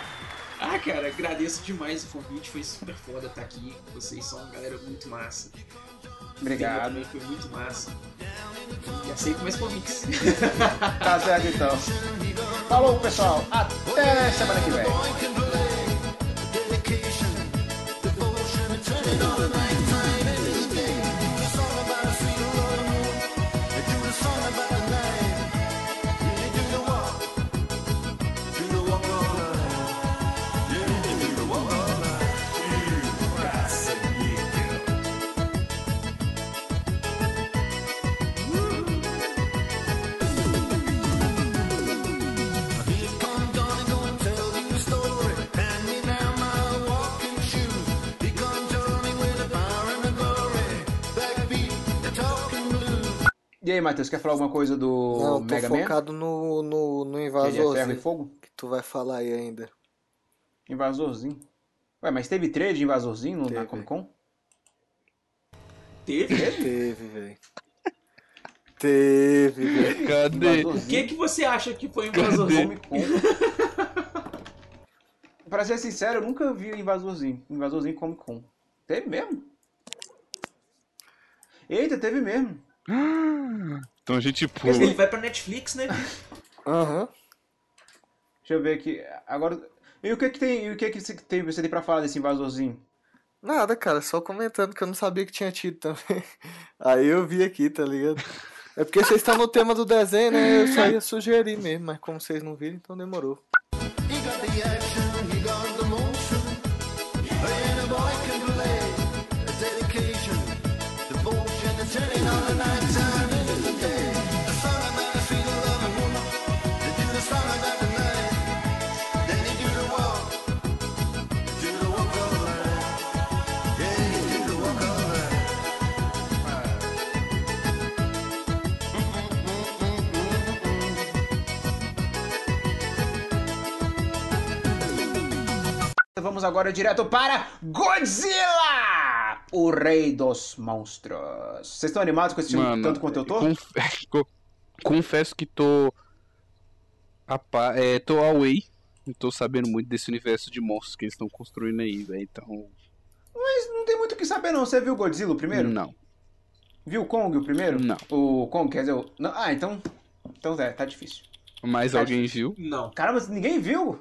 Ah, cara, agradeço demais o convite, foi super foda estar aqui. Vocês são uma galera muito massa. Obrigado. também foi muito massa. E aceito mais convites. Tá certo então. Falou, pessoal. Até semana que vem. Aí, Matheus, quer falar alguma coisa do Não, tô Mega Man? focado no, no, no Que é invasorzinho ferro e fogo? que tu vai falar aí ainda. Invasorzinho. Ué, mas teve trade de invasorzinho no- na. Comic Con? Teve? Teve, velho. Teve, velho. Cadê? O que, que você acha que foi invasor? Comic Con. [laughs] pra ser sincero, eu nunca vi invasorzinho. Invasorzinho Comic Con. Teve mesmo? Eita, teve mesmo. [gasps] Então a gente Ele pula. vai pra Netflix, né? [laughs] Aham. Deixa eu ver aqui. Agora. E o que que tem, e o que que você tem, você tem pra falar desse invasorzinho? Nada, cara, só comentando que eu não sabia que tinha tido também. [laughs] Aí eu vi aqui, tá ligado? É porque vocês estão no tema do desenho, né? Eu só ia sugerir mesmo, mas como vocês não viram, então demorou. Vamos agora direto para Godzilla! O rei dos monstros. Vocês estão animados com esse Mano, tanto quanto eu tô? conf- [laughs] co- Confesso que tô. A pa... é, tô away. Não tô sabendo muito desse universo de monstros que eles estão construindo aí, velho. Então. Mas não tem muito o que saber não. Você viu o Godzilla o primeiro? Não. Viu o Kong o primeiro? Não. O Kong, quer dizer, o... não, ah, então... Então é, tá difícil. Mas Tá alguém viu? Não. Caramba, ninguém viu?